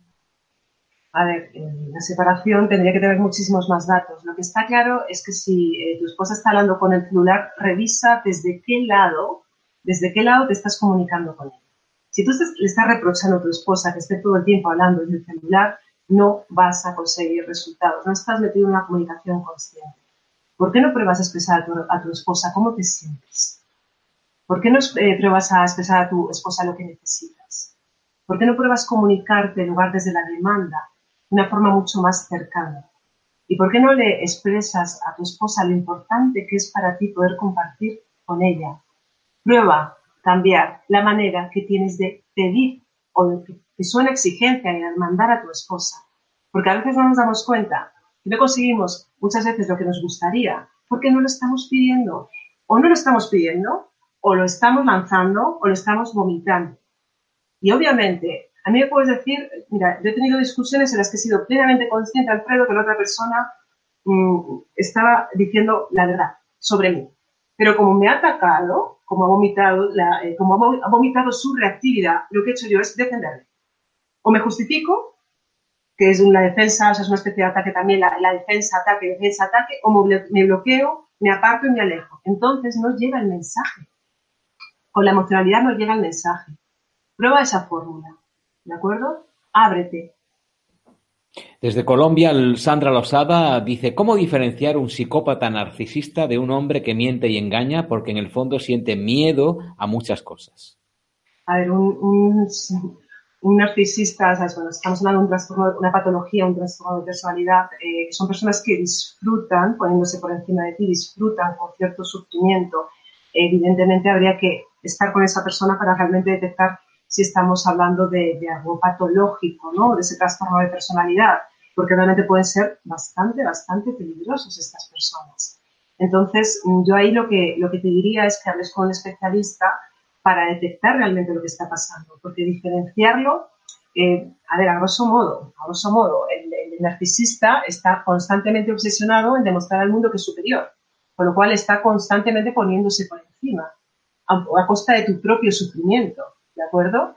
A ver, la separación tendría que tener muchísimos más datos. Lo que está claro es que si eh, tu esposa está hablando con el celular, revisa desde qué lado, desde qué lado te estás comunicando con ella. Si tú le estás reprochando a tu esposa que esté todo el tiempo hablando desde el celular, no vas a conseguir resultados, no estás metido en una comunicación consciente. ¿Por qué no pruebas a expresar a tu, esposa cómo te sientes? ¿Por qué no eh, pruebas a expresar a tu esposa lo que necesitas? ¿Por qué no pruebas comunicarte en lugar desde la demanda de una forma mucho más cercana? ¿Y por qué no le expresas a tu esposa lo importante que es para ti poder compartir con ella? Prueba cambiar la manera que tienes de pedir o que que suena exigencia y al mandar a tu esposa. Porque a veces no nos damos cuenta que no conseguimos muchas veces lo que nos gustaría porque no lo estamos pidiendo. O no lo estamos pidiendo, o lo estamos lanzando, o lo estamos vomitando. Y obviamente, a mí me puedes decir, mira, yo he tenido discusiones en las que he sido plenamente consciente, Alfredo, que la otra persona mm, estaba diciendo la verdad sobre mí. Pero como me ha atacado, como ha vomitado, eh, ha vomitado su reactividad, lo que he hecho yo es defenderme o me justifico, que es una defensa, o sea, es una especie de ataque también, la, defensa, ataque, defensa, ataque, o me bloqueo, me aparto y me alejo. Entonces no llega el mensaje. Con la emocionalidad no llega el mensaje. Prueba esa fórmula, ¿de acuerdo? Ábrete. Desde Colombia, Sandra Losada dice, ¿cómo diferenciar un psicópata narcisista de un hombre que miente y engaña porque en el fondo siente miedo a muchas cosas? A ver, un, narcisista, estamos hablando de un trastorno, una patología, un trastorno de personalidad, eh, son personas que disfrutan, poniéndose por encima de ti, disfrutan con cierto sufrimiento. Evidentemente habría que estar con esa persona para realmente detectar si estamos hablando de, algo patológico, ¿no? De ese trastorno de personalidad, porque realmente pueden ser bastante, bastante peligrosos estas personas. Entonces, yo ahí lo que, lo que te diría es que hables con un especialista para detectar realmente lo que está pasando, porque diferenciarlo, eh, a ver, a grosso modo, a grosso modo, el, narcisista está constantemente obsesionado en demostrar al mundo que es superior, con lo cual está constantemente poniéndose por encima, a costa de tu propio sufrimiento. ¿De acuerdo?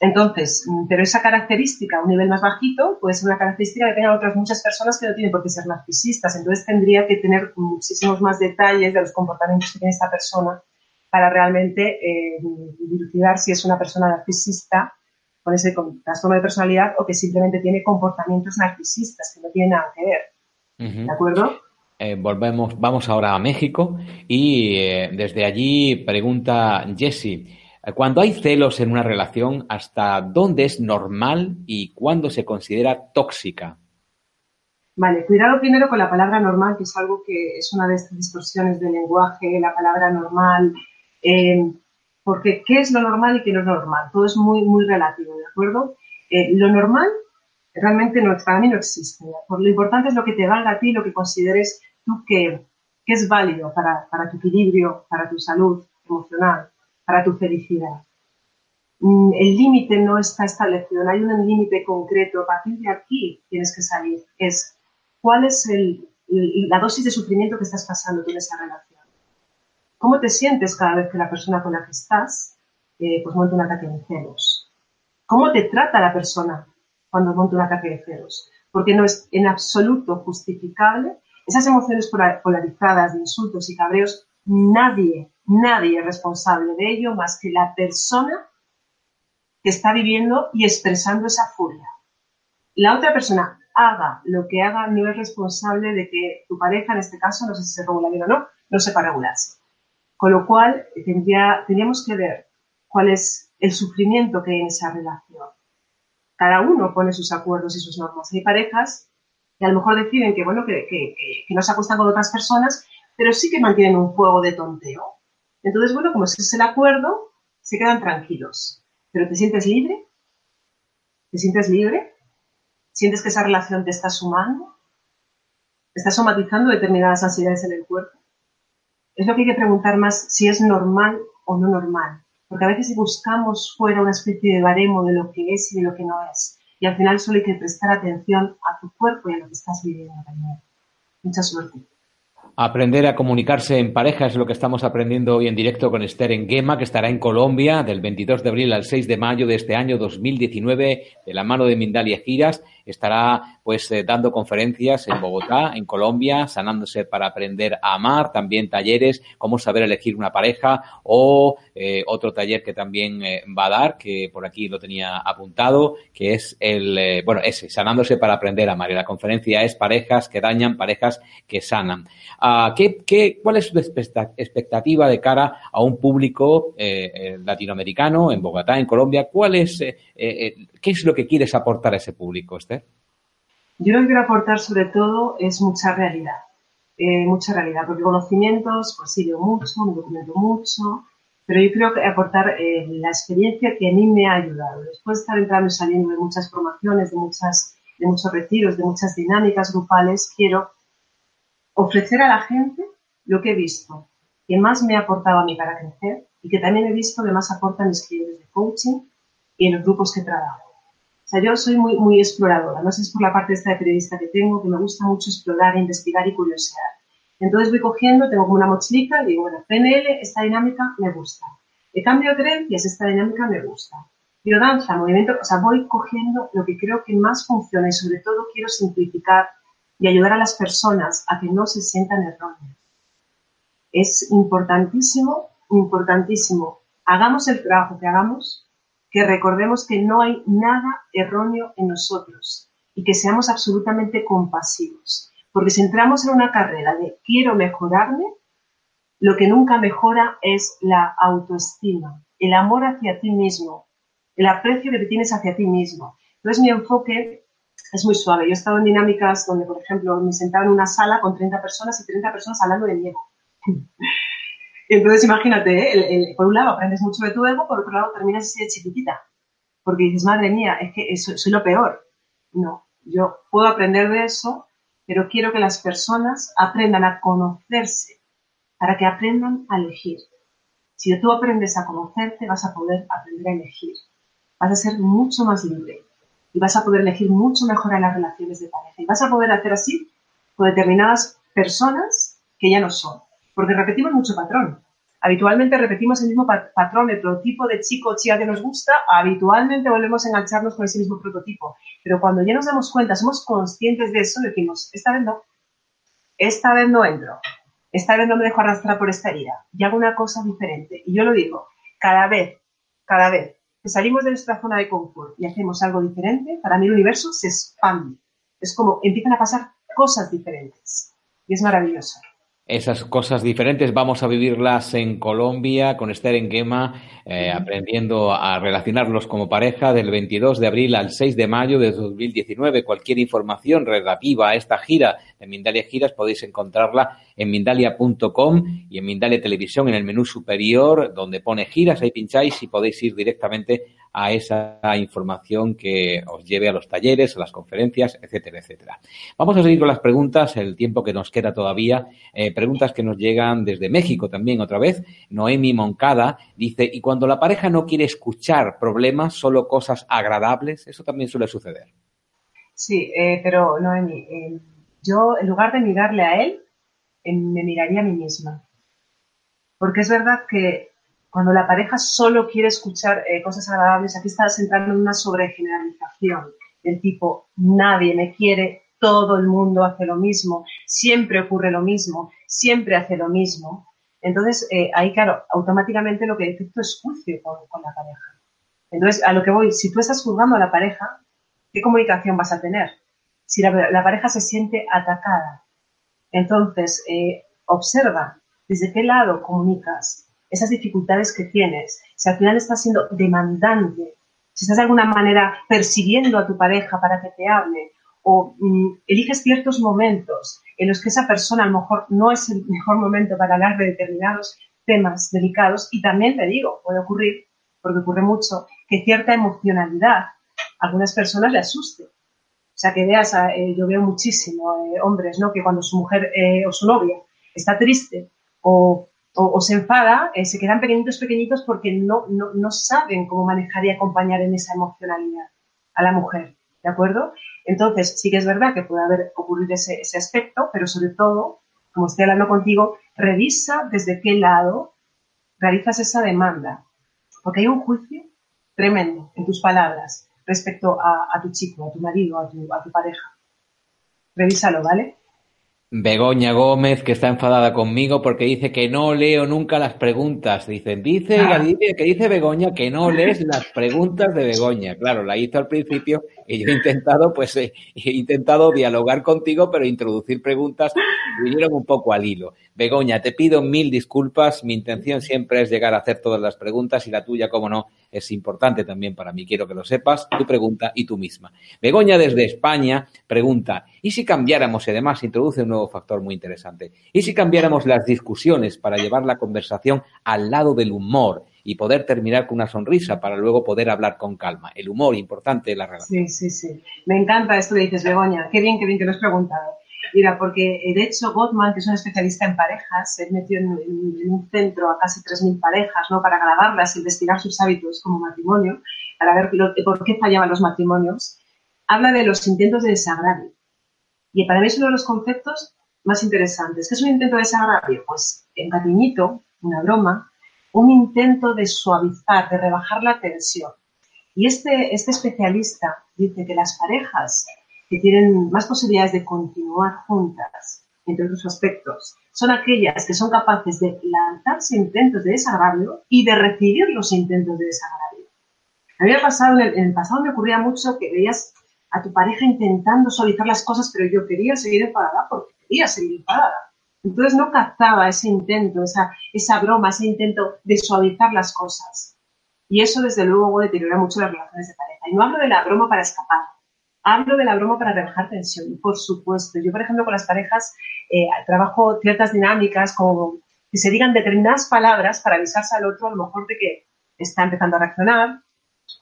Entonces, mm, pero esa característica a un nivel más bajito puede ser una característica que tengan otras muchas personas que no tienen por qué ser narcisistas. Entonces tendría que tener muchísimos más detalles de los comportamientos que tiene esta persona para realmente eh, dilucidar si es una persona narcisista con ese trastorno de personalidad o que simplemente tiene comportamientos narcisistas que no tienen nada que ver. ¿De acuerdo? Eh, volvemos, vamos ahora a México y eh, desde allí pregunta Jessie. Cuando hay celos en una relación, ¿hasta dónde es normal y cuándo se considera tóxica? Vale, cuidado primero con la palabra normal, que es algo que es una de estas distorsiones del lenguaje, la palabra normal, eh, porque ¿qué es lo normal y qué no es normal? Todo es muy, muy relativo, ¿de acuerdo? Eh, lo normal realmente no, para mí no existe. Por lo importante es lo que te valga a ti, lo que consideres tú que, que es válido para, para tu equilibrio, para tu salud emocional para tu felicidad. Mm, el límite no está establecido, hay un límite concreto. A partir de aquí tienes que salir. Es cuál es la dosis de sufrimiento que estás pasando en esa relación. ¿Cómo te sientes cada vez que la persona con la que estás eh, pues monta un ataque de celos? ¿Cómo te trata la persona cuando monta un ataque de celos? Porque no es en absoluto justificable esas emociones polarizadas de insultos y cabreos. Nadie Nadie es responsable de ello más que la persona que está viviendo y expresando esa furia. La otra persona haga lo que haga, no es responsable de que tu pareja, en este caso, no sé si se regula bien o no, no sepa regularse. Con lo cual, tendría, tendríamos que ver cuál es el sufrimiento que hay en esa relación. Cada uno pone sus acuerdos y sus normas. Hay parejas que a lo mejor deciden que, bueno, que, que no se acuestan con otras personas, pero sí que mantienen un juego de tonteo entonces, bueno, como ese es el acuerdo, se quedan tranquilos. Pero ¿te sientes libre? ¿Te sientes libre? ¿Sientes que esa relación te está sumando? ¿Está somatizando determinadas ansiedades en el cuerpo? Es lo que hay que preguntar más si es normal o no normal. Porque a veces buscamos fuera una especie de baremo de lo que es y de lo que no es. Y al final solo hay que prestar atención a tu cuerpo y a lo que estás viviendo también. Mucha suerte. Aprender a comunicarse en pareja es lo que estamos aprendiendo hoy en directo con Esther en Gema, que estará en Colombia del 22 de abril al 6 de mayo de este año 2019, de la mano de Mindalia Giras. Estará pues eh, dando conferencias en Bogotá, en Colombia, sanándose para aprender a amar, también talleres, cómo saber elegir una pareja o eh, otro taller que también eh, va a dar, que por aquí lo tenía apuntado, que es el, bueno, ese, sanándose para aprender a amar. Y la conferencia es parejas que dañan, parejas que sanan. Ah, ¿qué, cuál es su expectativa de cara a un público latinoamericano en Bogotá, en Colombia? ¿Cuál es, ¿Qué es lo que quieres aportar a ese público, Esther? Yo lo que quiero aportar sobre todo es mucha realidad, eh, mucha realidad, porque conocimientos, pues sí, leo mucho, me documento mucho, pero yo quiero aportar eh, la experiencia que a mí me ha ayudado. Después de estar entrando y saliendo de muchas formaciones, de, muchas, de muchos retiros, de muchas dinámicas grupales, quiero ofrecer a la gente lo que he visto, que más me ha aportado a mí para crecer y que también he visto que más aporta en mis clientes de coaching y en los grupos que trabajo. O sea, yo soy muy, exploradora, no sé si es por la parte esta de periodista que tengo, que me gusta mucho explorar, investigar y curiosear. Entonces voy cogiendo, tengo como una mochilita y digo, bueno, PNL, esta dinámica me gusta. El cambio de creencias, esta dinámica me gusta. Biodanza, movimiento, o sea, voy cogiendo lo que creo que más funciona y sobre todo quiero simplificar y ayudar a las personas a que no se sientan erróneas. Es importantísimo, importantísimo. Hagamos el trabajo que hagamos, que recordemos que no hay nada erróneo en nosotros y que seamos absolutamente compasivos. Porque si entramos en una carrera de quiero mejorarme, lo que nunca mejora es la autoestima, el amor hacia ti mismo, el aprecio que tienes hacia ti mismo. Entonces mi enfoque es muy suave. Yo he estado en dinámicas donde, por ejemplo, me sentaba en una sala con 30 personas y 30 personas hablando de miedo. Entonces, imagínate, por un lado aprendes mucho de tu ego, por otro lado terminas así de chiquitita. Porque dices, madre mía, es que soy lo peor. No, yo puedo aprender de eso, pero quiero que las personas aprendan a conocerse para que aprendan a elegir. Si tú aprendes a conocerte, vas a poder aprender a elegir. Vas a ser mucho más libre y vas a poder elegir mucho mejor en las relaciones de pareja. Y vas a poder hacer así con determinadas personas que ya no son. Porque repetimos mucho patrón. Habitualmente repetimos el mismo patrón, el prototipo de chico o chica que nos gusta, habitualmente volvemos a engancharnos con ese mismo prototipo. Pero cuando ya nos damos cuenta, somos conscientes de eso, decimos, esta vez no, esta vez no entro, esta vez no me dejo arrastrar por esta herida y hago una cosa diferente. Y yo lo digo, cada vez, cada vez que salimos de nuestra zona de confort y hacemos algo diferente, para mí el universo se expande. Es como empiezan a pasar cosas diferentes. Y es maravilloso esas cosas diferentes. Vamos a vivirlas en Colombia con Esther Enguema, eh, aprendiendo a relacionarlos como pareja del 22 de abril al 6 de mayo de 2019. Cualquier información relativa a esta gira de Mindalia Giras podéis encontrarla en mindalia.com y en Mindalia Televisión en el menú superior donde pone giras, ahí pincháis y podéis ir directamente a esa información que os lleve a los talleres, a las conferencias, etcétera, etcétera. Vamos a seguir con las preguntas, el tiempo que nos queda todavía. Eh, preguntas que nos llegan desde México también otra vez. Noemi Moncada dice, ¿y cuando la pareja no quiere escuchar problemas, solo cosas agradables? Eso también suele suceder. Sí, eh, pero Noemi, eh, yo en lugar de mirarle a él, me miraría a mí misma. Porque es verdad que cuando la pareja solo quiere escuchar eh, cosas agradables, aquí estás entrando en una sobregeneralización del tipo, nadie me quiere, todo el mundo hace lo mismo, siempre ocurre lo mismo, siempre hace lo mismo. Entonces, eh, ahí, claro, automáticamente lo que detecto es juicio con, la pareja. Entonces, a lo que voy, si tú estás juzgando a la pareja, ¿qué comunicación vas a tener? Si la, pareja se siente atacada, entonces, eh, observa desde qué lado comunicas, esas dificultades que tienes, si al final estás siendo demandante, si estás de alguna manera persiguiendo a tu pareja para que te hable, o mm, eliges ciertos momentos en los que esa persona a lo mejor no es el mejor momento para hablar de determinados temas delicados, y también te digo, puede ocurrir, porque ocurre mucho, que cierta emocionalidad a algunas personas le asuste. O sea, que veas, eh, yo veo muchísimo eh, hombres, ¿no? Que cuando su mujer eh, o su novia está triste o o, se enfada, eh, se quedan pequeñitos, pequeñitos porque no, no, saben cómo manejar y acompañar en esa emocionalidad a la mujer, ¿de acuerdo? Entonces, sí que es verdad que puede haber ocurrido ese, ese aspecto, pero sobre todo, como estoy hablando contigo, revisa desde qué lado realizas esa demanda, porque hay un juicio tremendo en tus palabras respecto a, a tu chico, a tu marido, a tu, a tu pareja. Revísalo, ¿vale? Begoña Gómez, que está enfadada conmigo porque dice que no leo nunca las preguntas. Dicen, dice ah. que dice Begoña que no lees las preguntas de Begoña. Claro, la hizo al principio y yo he intentado, pues, eh, he intentado dialogar contigo, pero introducir preguntas vinieron un poco al hilo. Begoña, te pido mil disculpas. Mi intención siempre es llegar a hacer todas las preguntas y la tuya, como no, es importante también para mí. Quiero que lo sepas, tu pregunta y tú misma. Begoña desde España pregunta, ¿y si cambiáramos, y además introduce un nuevo factor muy interesante, ¿y si cambiáramos las discusiones para llevar la conversación al lado del humor? y poder terminar con una sonrisa para luego poder hablar con calma. El humor importante de la relación. Sí, sí, sí. Me encanta esto que dices, Begoña. Qué bien, qué bien que lo has preguntado. Mira, porque de hecho Gottman, que es un especialista en parejas, se metió en, un centro a casi 3.000 parejas, ¿no? Para grabarlas, investigar sus hábitos como matrimonio, para ver por qué fallaban los matrimonios. Habla de los intentos de desagravio. Y para mí es uno de los conceptos más interesantes. ¿Qué es un intento de desagravio? Pues un cariñito, una broma, un intento de suavizar, de rebajar la tensión. Y este, este especialista dice que las parejas que tienen más posibilidades de continuar juntas, entre otros aspectos, son aquellas que son capaces de lanzarse intentos de desagravio y de recibir los intentos de desagravio. A mí me pasado, en el, pasado me ocurría mucho que veías a tu pareja intentando suavizar las cosas, pero yo quería seguir enfadada porque quería seguir enfadada. Entonces no captaba ese intento, esa, esa broma, ese intento de suavizar las cosas. Y eso, desde luego, deteriora mucho las relaciones de pareja. Y no hablo de la broma para escapar, hablo de la broma para rebajar tensión. Por supuesto, yo, por ejemplo, con las parejas eh, trabajo ciertas dinámicas como que se digan determinadas palabras para avisarse al otro a lo mejor de que está empezando a reaccionar,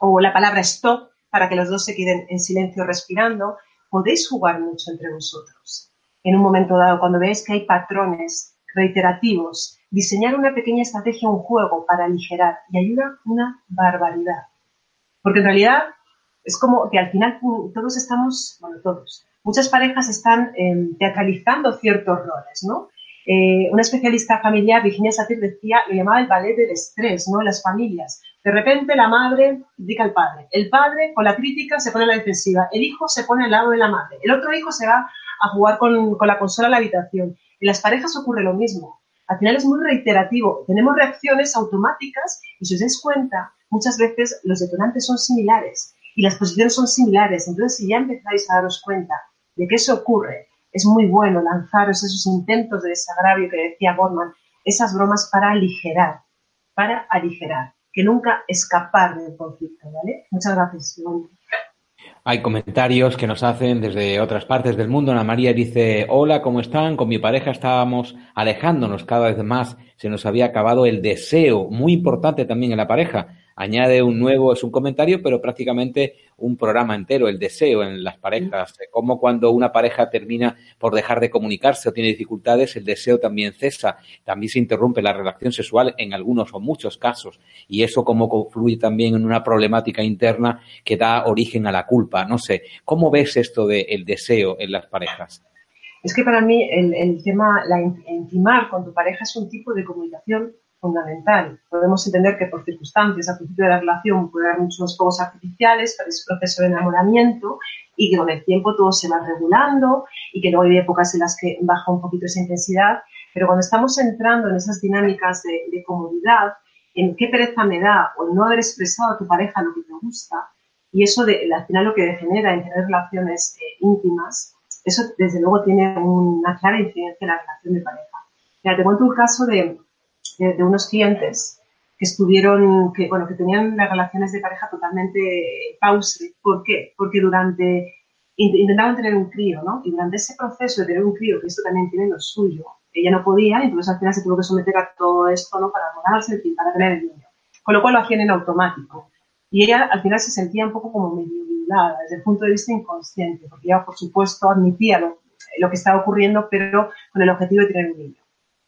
o la palabra stop para que los dos se queden en silencio respirando. Podéis jugar mucho entre vosotros. En un momento dado, cuando veáis que hay patrones reiterativos, diseñar una pequeña estrategia, un juego para aligerar y ayuda una barbaridad. Porque en realidad es como que al final todos estamos, bueno, todos, muchas parejas están em, teatralizando ciertos roles, ¿no? Eh, una especialista familiar, Virginia Satir, decía, lo llamaba el ballet del estrés, ¿no? Las familias. De repente la madre critica al padre. El padre, con la crítica, se pone a la defensiva. El hijo se pone al lado de la madre. El otro hijo se va a jugar con, la consola en la habitación. En las parejas ocurre lo mismo. Al final es muy reiterativo. Tenemos reacciones automáticas y si os dais cuenta, muchas veces los detonantes son similares y las posiciones son similares. Entonces, si ya empezáis a daros cuenta de que eso ocurre es muy bueno lanzaros esos intentos de desagravio que decía Goldman, esas bromas para aligerar, para aligerar, que nunca escapar del conflicto, ¿vale? Muchas gracias. Hay comentarios que nos hacen desde otras partes del mundo. Ana María dice, hola, ¿cómo están? Con mi pareja estábamos alejándonos cada vez más. Se nos había acabado el deseo, muy importante también en la pareja añade un nuevo, es un comentario, pero prácticamente un programa entero, el deseo en las parejas, como cuando una pareja termina por dejar de comunicarse o tiene dificultades, el deseo también cesa, también se interrumpe la relación sexual en algunos o muchos casos, y eso como confluye también en una problemática interna que da origen a la culpa. No sé, ¿cómo ves esto del deseo en las parejas? Es que para mí el, el tema, la intimar con tu pareja es un tipo de comunicación fundamental. Podemos entender que por circunstancias al principio de la relación puede haber muchos fuegos artificiales para ese proceso de enamoramiento y que con el tiempo todo se va regulando y que luego hay épocas en las que baja un poquito esa intensidad. Pero cuando estamos entrando en esas dinámicas de, comodidad, en qué pereza me da o no haber expresado a tu pareja lo que te gusta, y eso de, al final lo que degenera en tener relaciones eh, íntimas, eso desde luego tiene una clara incidencia en la relación de pareja. Mira, te cuento un caso de, de, unos clientes que estuvieron, que, bueno, que tenían las relaciones de pareja totalmente pause. ¿Por qué? Porque durante, intentaban tener un crío, ¿no? Y durante ese proceso de tener un crío, que esto también tiene lo suyo, ella no podía, entonces al final se tuvo que someter a todo esto, ¿no? Para fin, para tener el niño. Con lo cual lo hacían en automático. Y ella al final se sentía un poco como medio violada desde el punto de vista inconsciente, porque ella, por supuesto, admitía lo, lo que estaba ocurriendo, pero con el objetivo de tener un niño.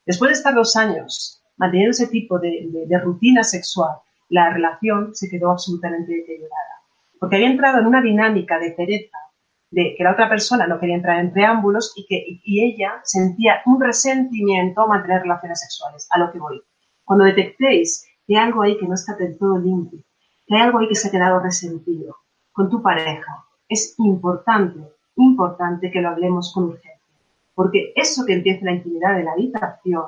Después de estar dos años manteniendo ese tipo de, rutina sexual, la relación se quedó absolutamente deteriorada. Porque había entrado en una dinámica de pereza, de que la otra persona no quería entrar en preámbulos y que y ella sentía un resentimiento a mantener relaciones sexuales, a lo que voy. Cuando detectéis que hay algo ahí que no está del todo limpio, que hay algo ahí que se ha quedado resentido con tu pareja, es importante, importante que lo hablemos con urgencia. Porque eso que empieza la intimidad de la habitación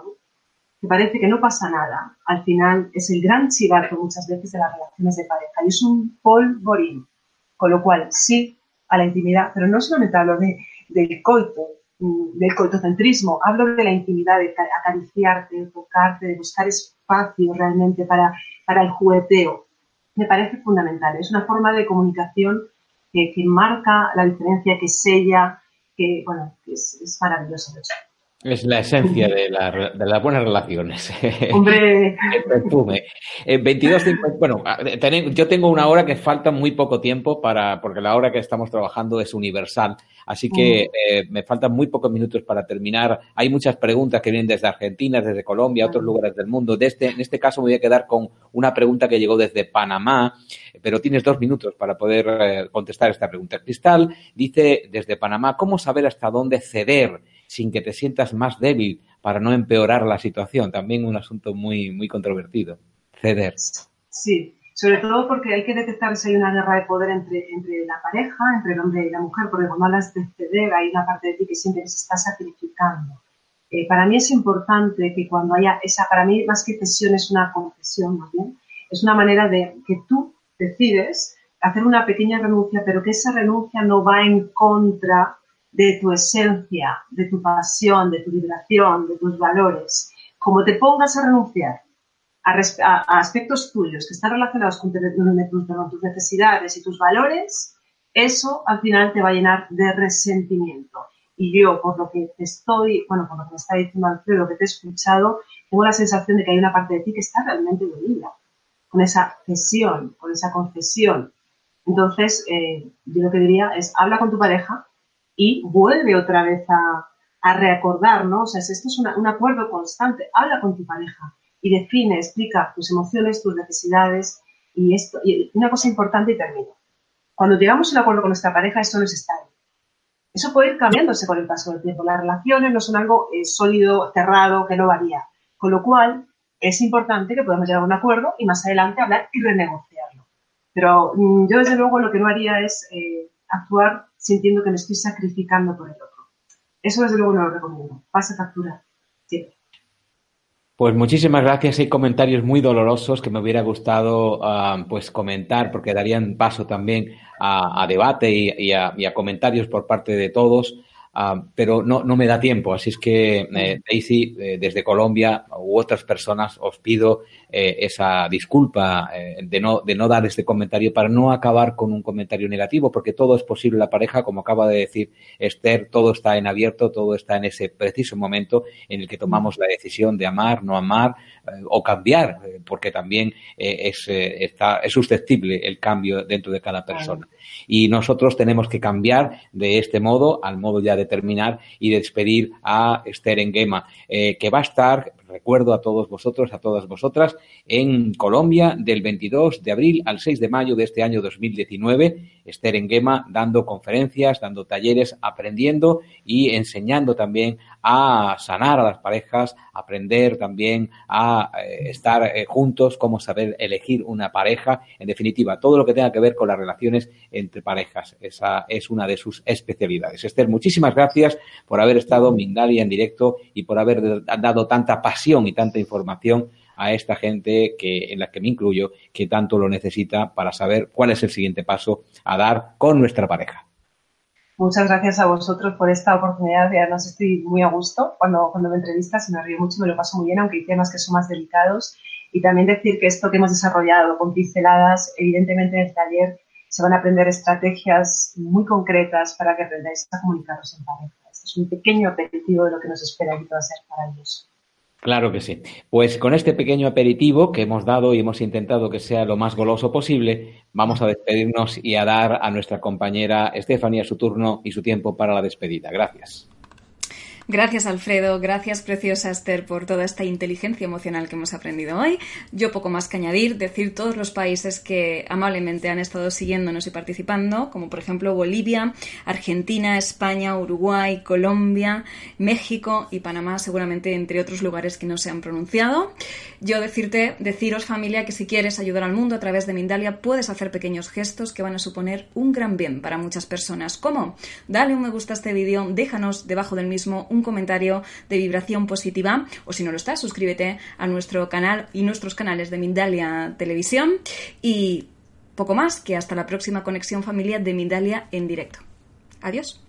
que parece que no pasa nada, al final es el gran chivato muchas veces de las relaciones de pareja y es un polvorín. Con lo cual, sí a la intimidad, pero no solamente hablo de, del coito, mm, del coitocentrismo, hablo de la intimidad, de acariciarte, de tocarte, de buscar espacio realmente para, para el jugueteo. Me parece fundamental. Es una forma de comunicación que, marca la diferencia, que sella, que, bueno, es, es maravilloso. Es la esencia de, las buenas relaciones. *laughs* Hombre. El perfume. 22, bueno, yo tengo una hora que falta muy poco tiempo para, porque la hora que estamos trabajando es universal. Así que mm. eh, me faltan muy pocos minutos para terminar. Hay muchas preguntas que vienen desde Argentina, desde Colombia, otros lugares del mundo. De este, en este caso me voy a quedar con una pregunta que llegó desde Panamá, pero tienes dos minutos para poder eh, contestar esta pregunta. Cristal dice desde Panamá, ¿cómo saber hasta dónde ceder? Sin que te sientas más débil para no empeorar la situación. También un asunto muy, muy controvertido. Ceder. Sí, sobre todo porque hay que detectar si hay una guerra de poder entre, entre la pareja, entre el hombre y la mujer, porque cuando hablas de ceder hay una parte de ti que siempre se está sacrificando. Eh, para mí es importante que cuando haya esa, para mí más que cesión es una confesión, ¿no? es una manera de que tú decides hacer una pequeña renuncia, pero que esa renuncia no va en contra de tu esencia, de tu pasión, de tu vibración, de tus valores. Como te pongas a renunciar a, aspectos tuyos que están relacionados con, tus necesidades y tus valores, eso al final te va a llenar de resentimiento. Y yo, por lo que te estoy, bueno, por lo que me está diciendo Alfredo, que te he escuchado, tengo la sensación de que hay una parte de ti que está realmente dolida, con esa cesión, con esa concesión. Entonces, eh, yo lo que diría es, habla con tu pareja y vuelve otra vez a, a reacordar. O sea, esto es un acuerdo constante, habla con tu pareja y define, explica tus emociones, tus necesidades y esto. Y una cosa importante y termino. Cuando llegamos a un acuerdo con nuestra pareja, esto no es estable. Eso puede ir cambiándose con el paso del tiempo. Las relaciones no son algo eh, sólido, cerrado, que no varía. Con lo cual, es importante que podamos llegar a un acuerdo y más adelante hablar y renegociarlo. Pero mm, yo, desde luego, lo que no haría es eh, actuar sintiendo que me estoy sacrificando por el otro. Eso, desde luego, no lo recomiendo. Pasa factura. Siempre. Pues muchísimas gracias. Hay comentarios muy dolorosos que me hubiera gustado ah, pues comentar porque darían paso también a, debate y, a, comentarios por parte de todos. Ah, pero no, no me da tiempo. Así es que, eh, Daisy, eh, desde Colombia u otras personas, os pido eh, esa disculpa de, no, de no dar este comentario para no acabar con un comentario negativo, porque todo es posible en la pareja, como acaba de decir Esther, todo está en abierto, todo está en ese preciso momento en el que tomamos la decisión de amar, no amar o cambiar, porque también es, está, es susceptible el cambio dentro de cada persona. Y nosotros tenemos que cambiar de este modo al modo ya de terminar y despedir a Esther Enguema, eh, que va a estar recuerdo a todos vosotros, a todas vosotras, en Colombia del 22 de abril al 6 de mayo de este año 2019. Esther Enguema dando conferencias, dando talleres, aprendiendo y enseñando también a sanar a las parejas, aprender también a eh, estar eh, juntos, cómo saber elegir una pareja, en definitiva, todo lo que tenga que ver con las relaciones entre parejas. Esa es una de sus especialidades. Esther, muchísimas gracias por haber estado Mindalia en directo y por haber dado tanta pasión y tanta información a esta gente que, en la que me incluyo, que tanto lo necesita para saber cuál es el siguiente paso a dar con nuestra pareja. Muchas gracias a vosotros por esta oportunidad. Además, estoy muy a gusto cuando, cuando me entrevistas y me río mucho, me lo paso muy bien, aunque hay temas que son más delicados. Y también decir que esto que hemos desarrollado con pinceladas, evidentemente en el taller se van a aprender estrategias muy concretas para que aprendáis a comunicaros en pareja. Este es un pequeño aperitivo de lo que nos espera y que va a ser maravilloso. Claro que sí. Pues con este pequeño aperitivo que hemos dado y hemos intentado que sea lo más goloso posible, vamos a despedirnos y a dar a nuestra compañera Estefanía su turno y su tiempo para la despedida. Gracias. Gracias, Alfredo. Gracias, preciosa Esther, por toda esta inteligencia emocional que hemos aprendido hoy. Yo poco más que añadir, decir todos los países que amablemente han estado siguiéndonos y participando, como por ejemplo Bolivia, Argentina, España, Uruguay, Colombia, México y Panamá, seguramente entre otros lugares que no se han pronunciado. Yo decirte, deciros familia, que si quieres ayudar al mundo a través de Mindalia, puedes hacer pequeños gestos que van a suponer un gran bien para muchas personas. ¿Cómo? Dale un me gusta a este vídeo, déjanos debajo del mismo un comentario de vibración positiva o si no lo estás, suscríbete a nuestro canal y nuestros canales de Mindalia Televisión y poco más que hasta la próxima conexión familiar de Mindalia en directo. Adiós.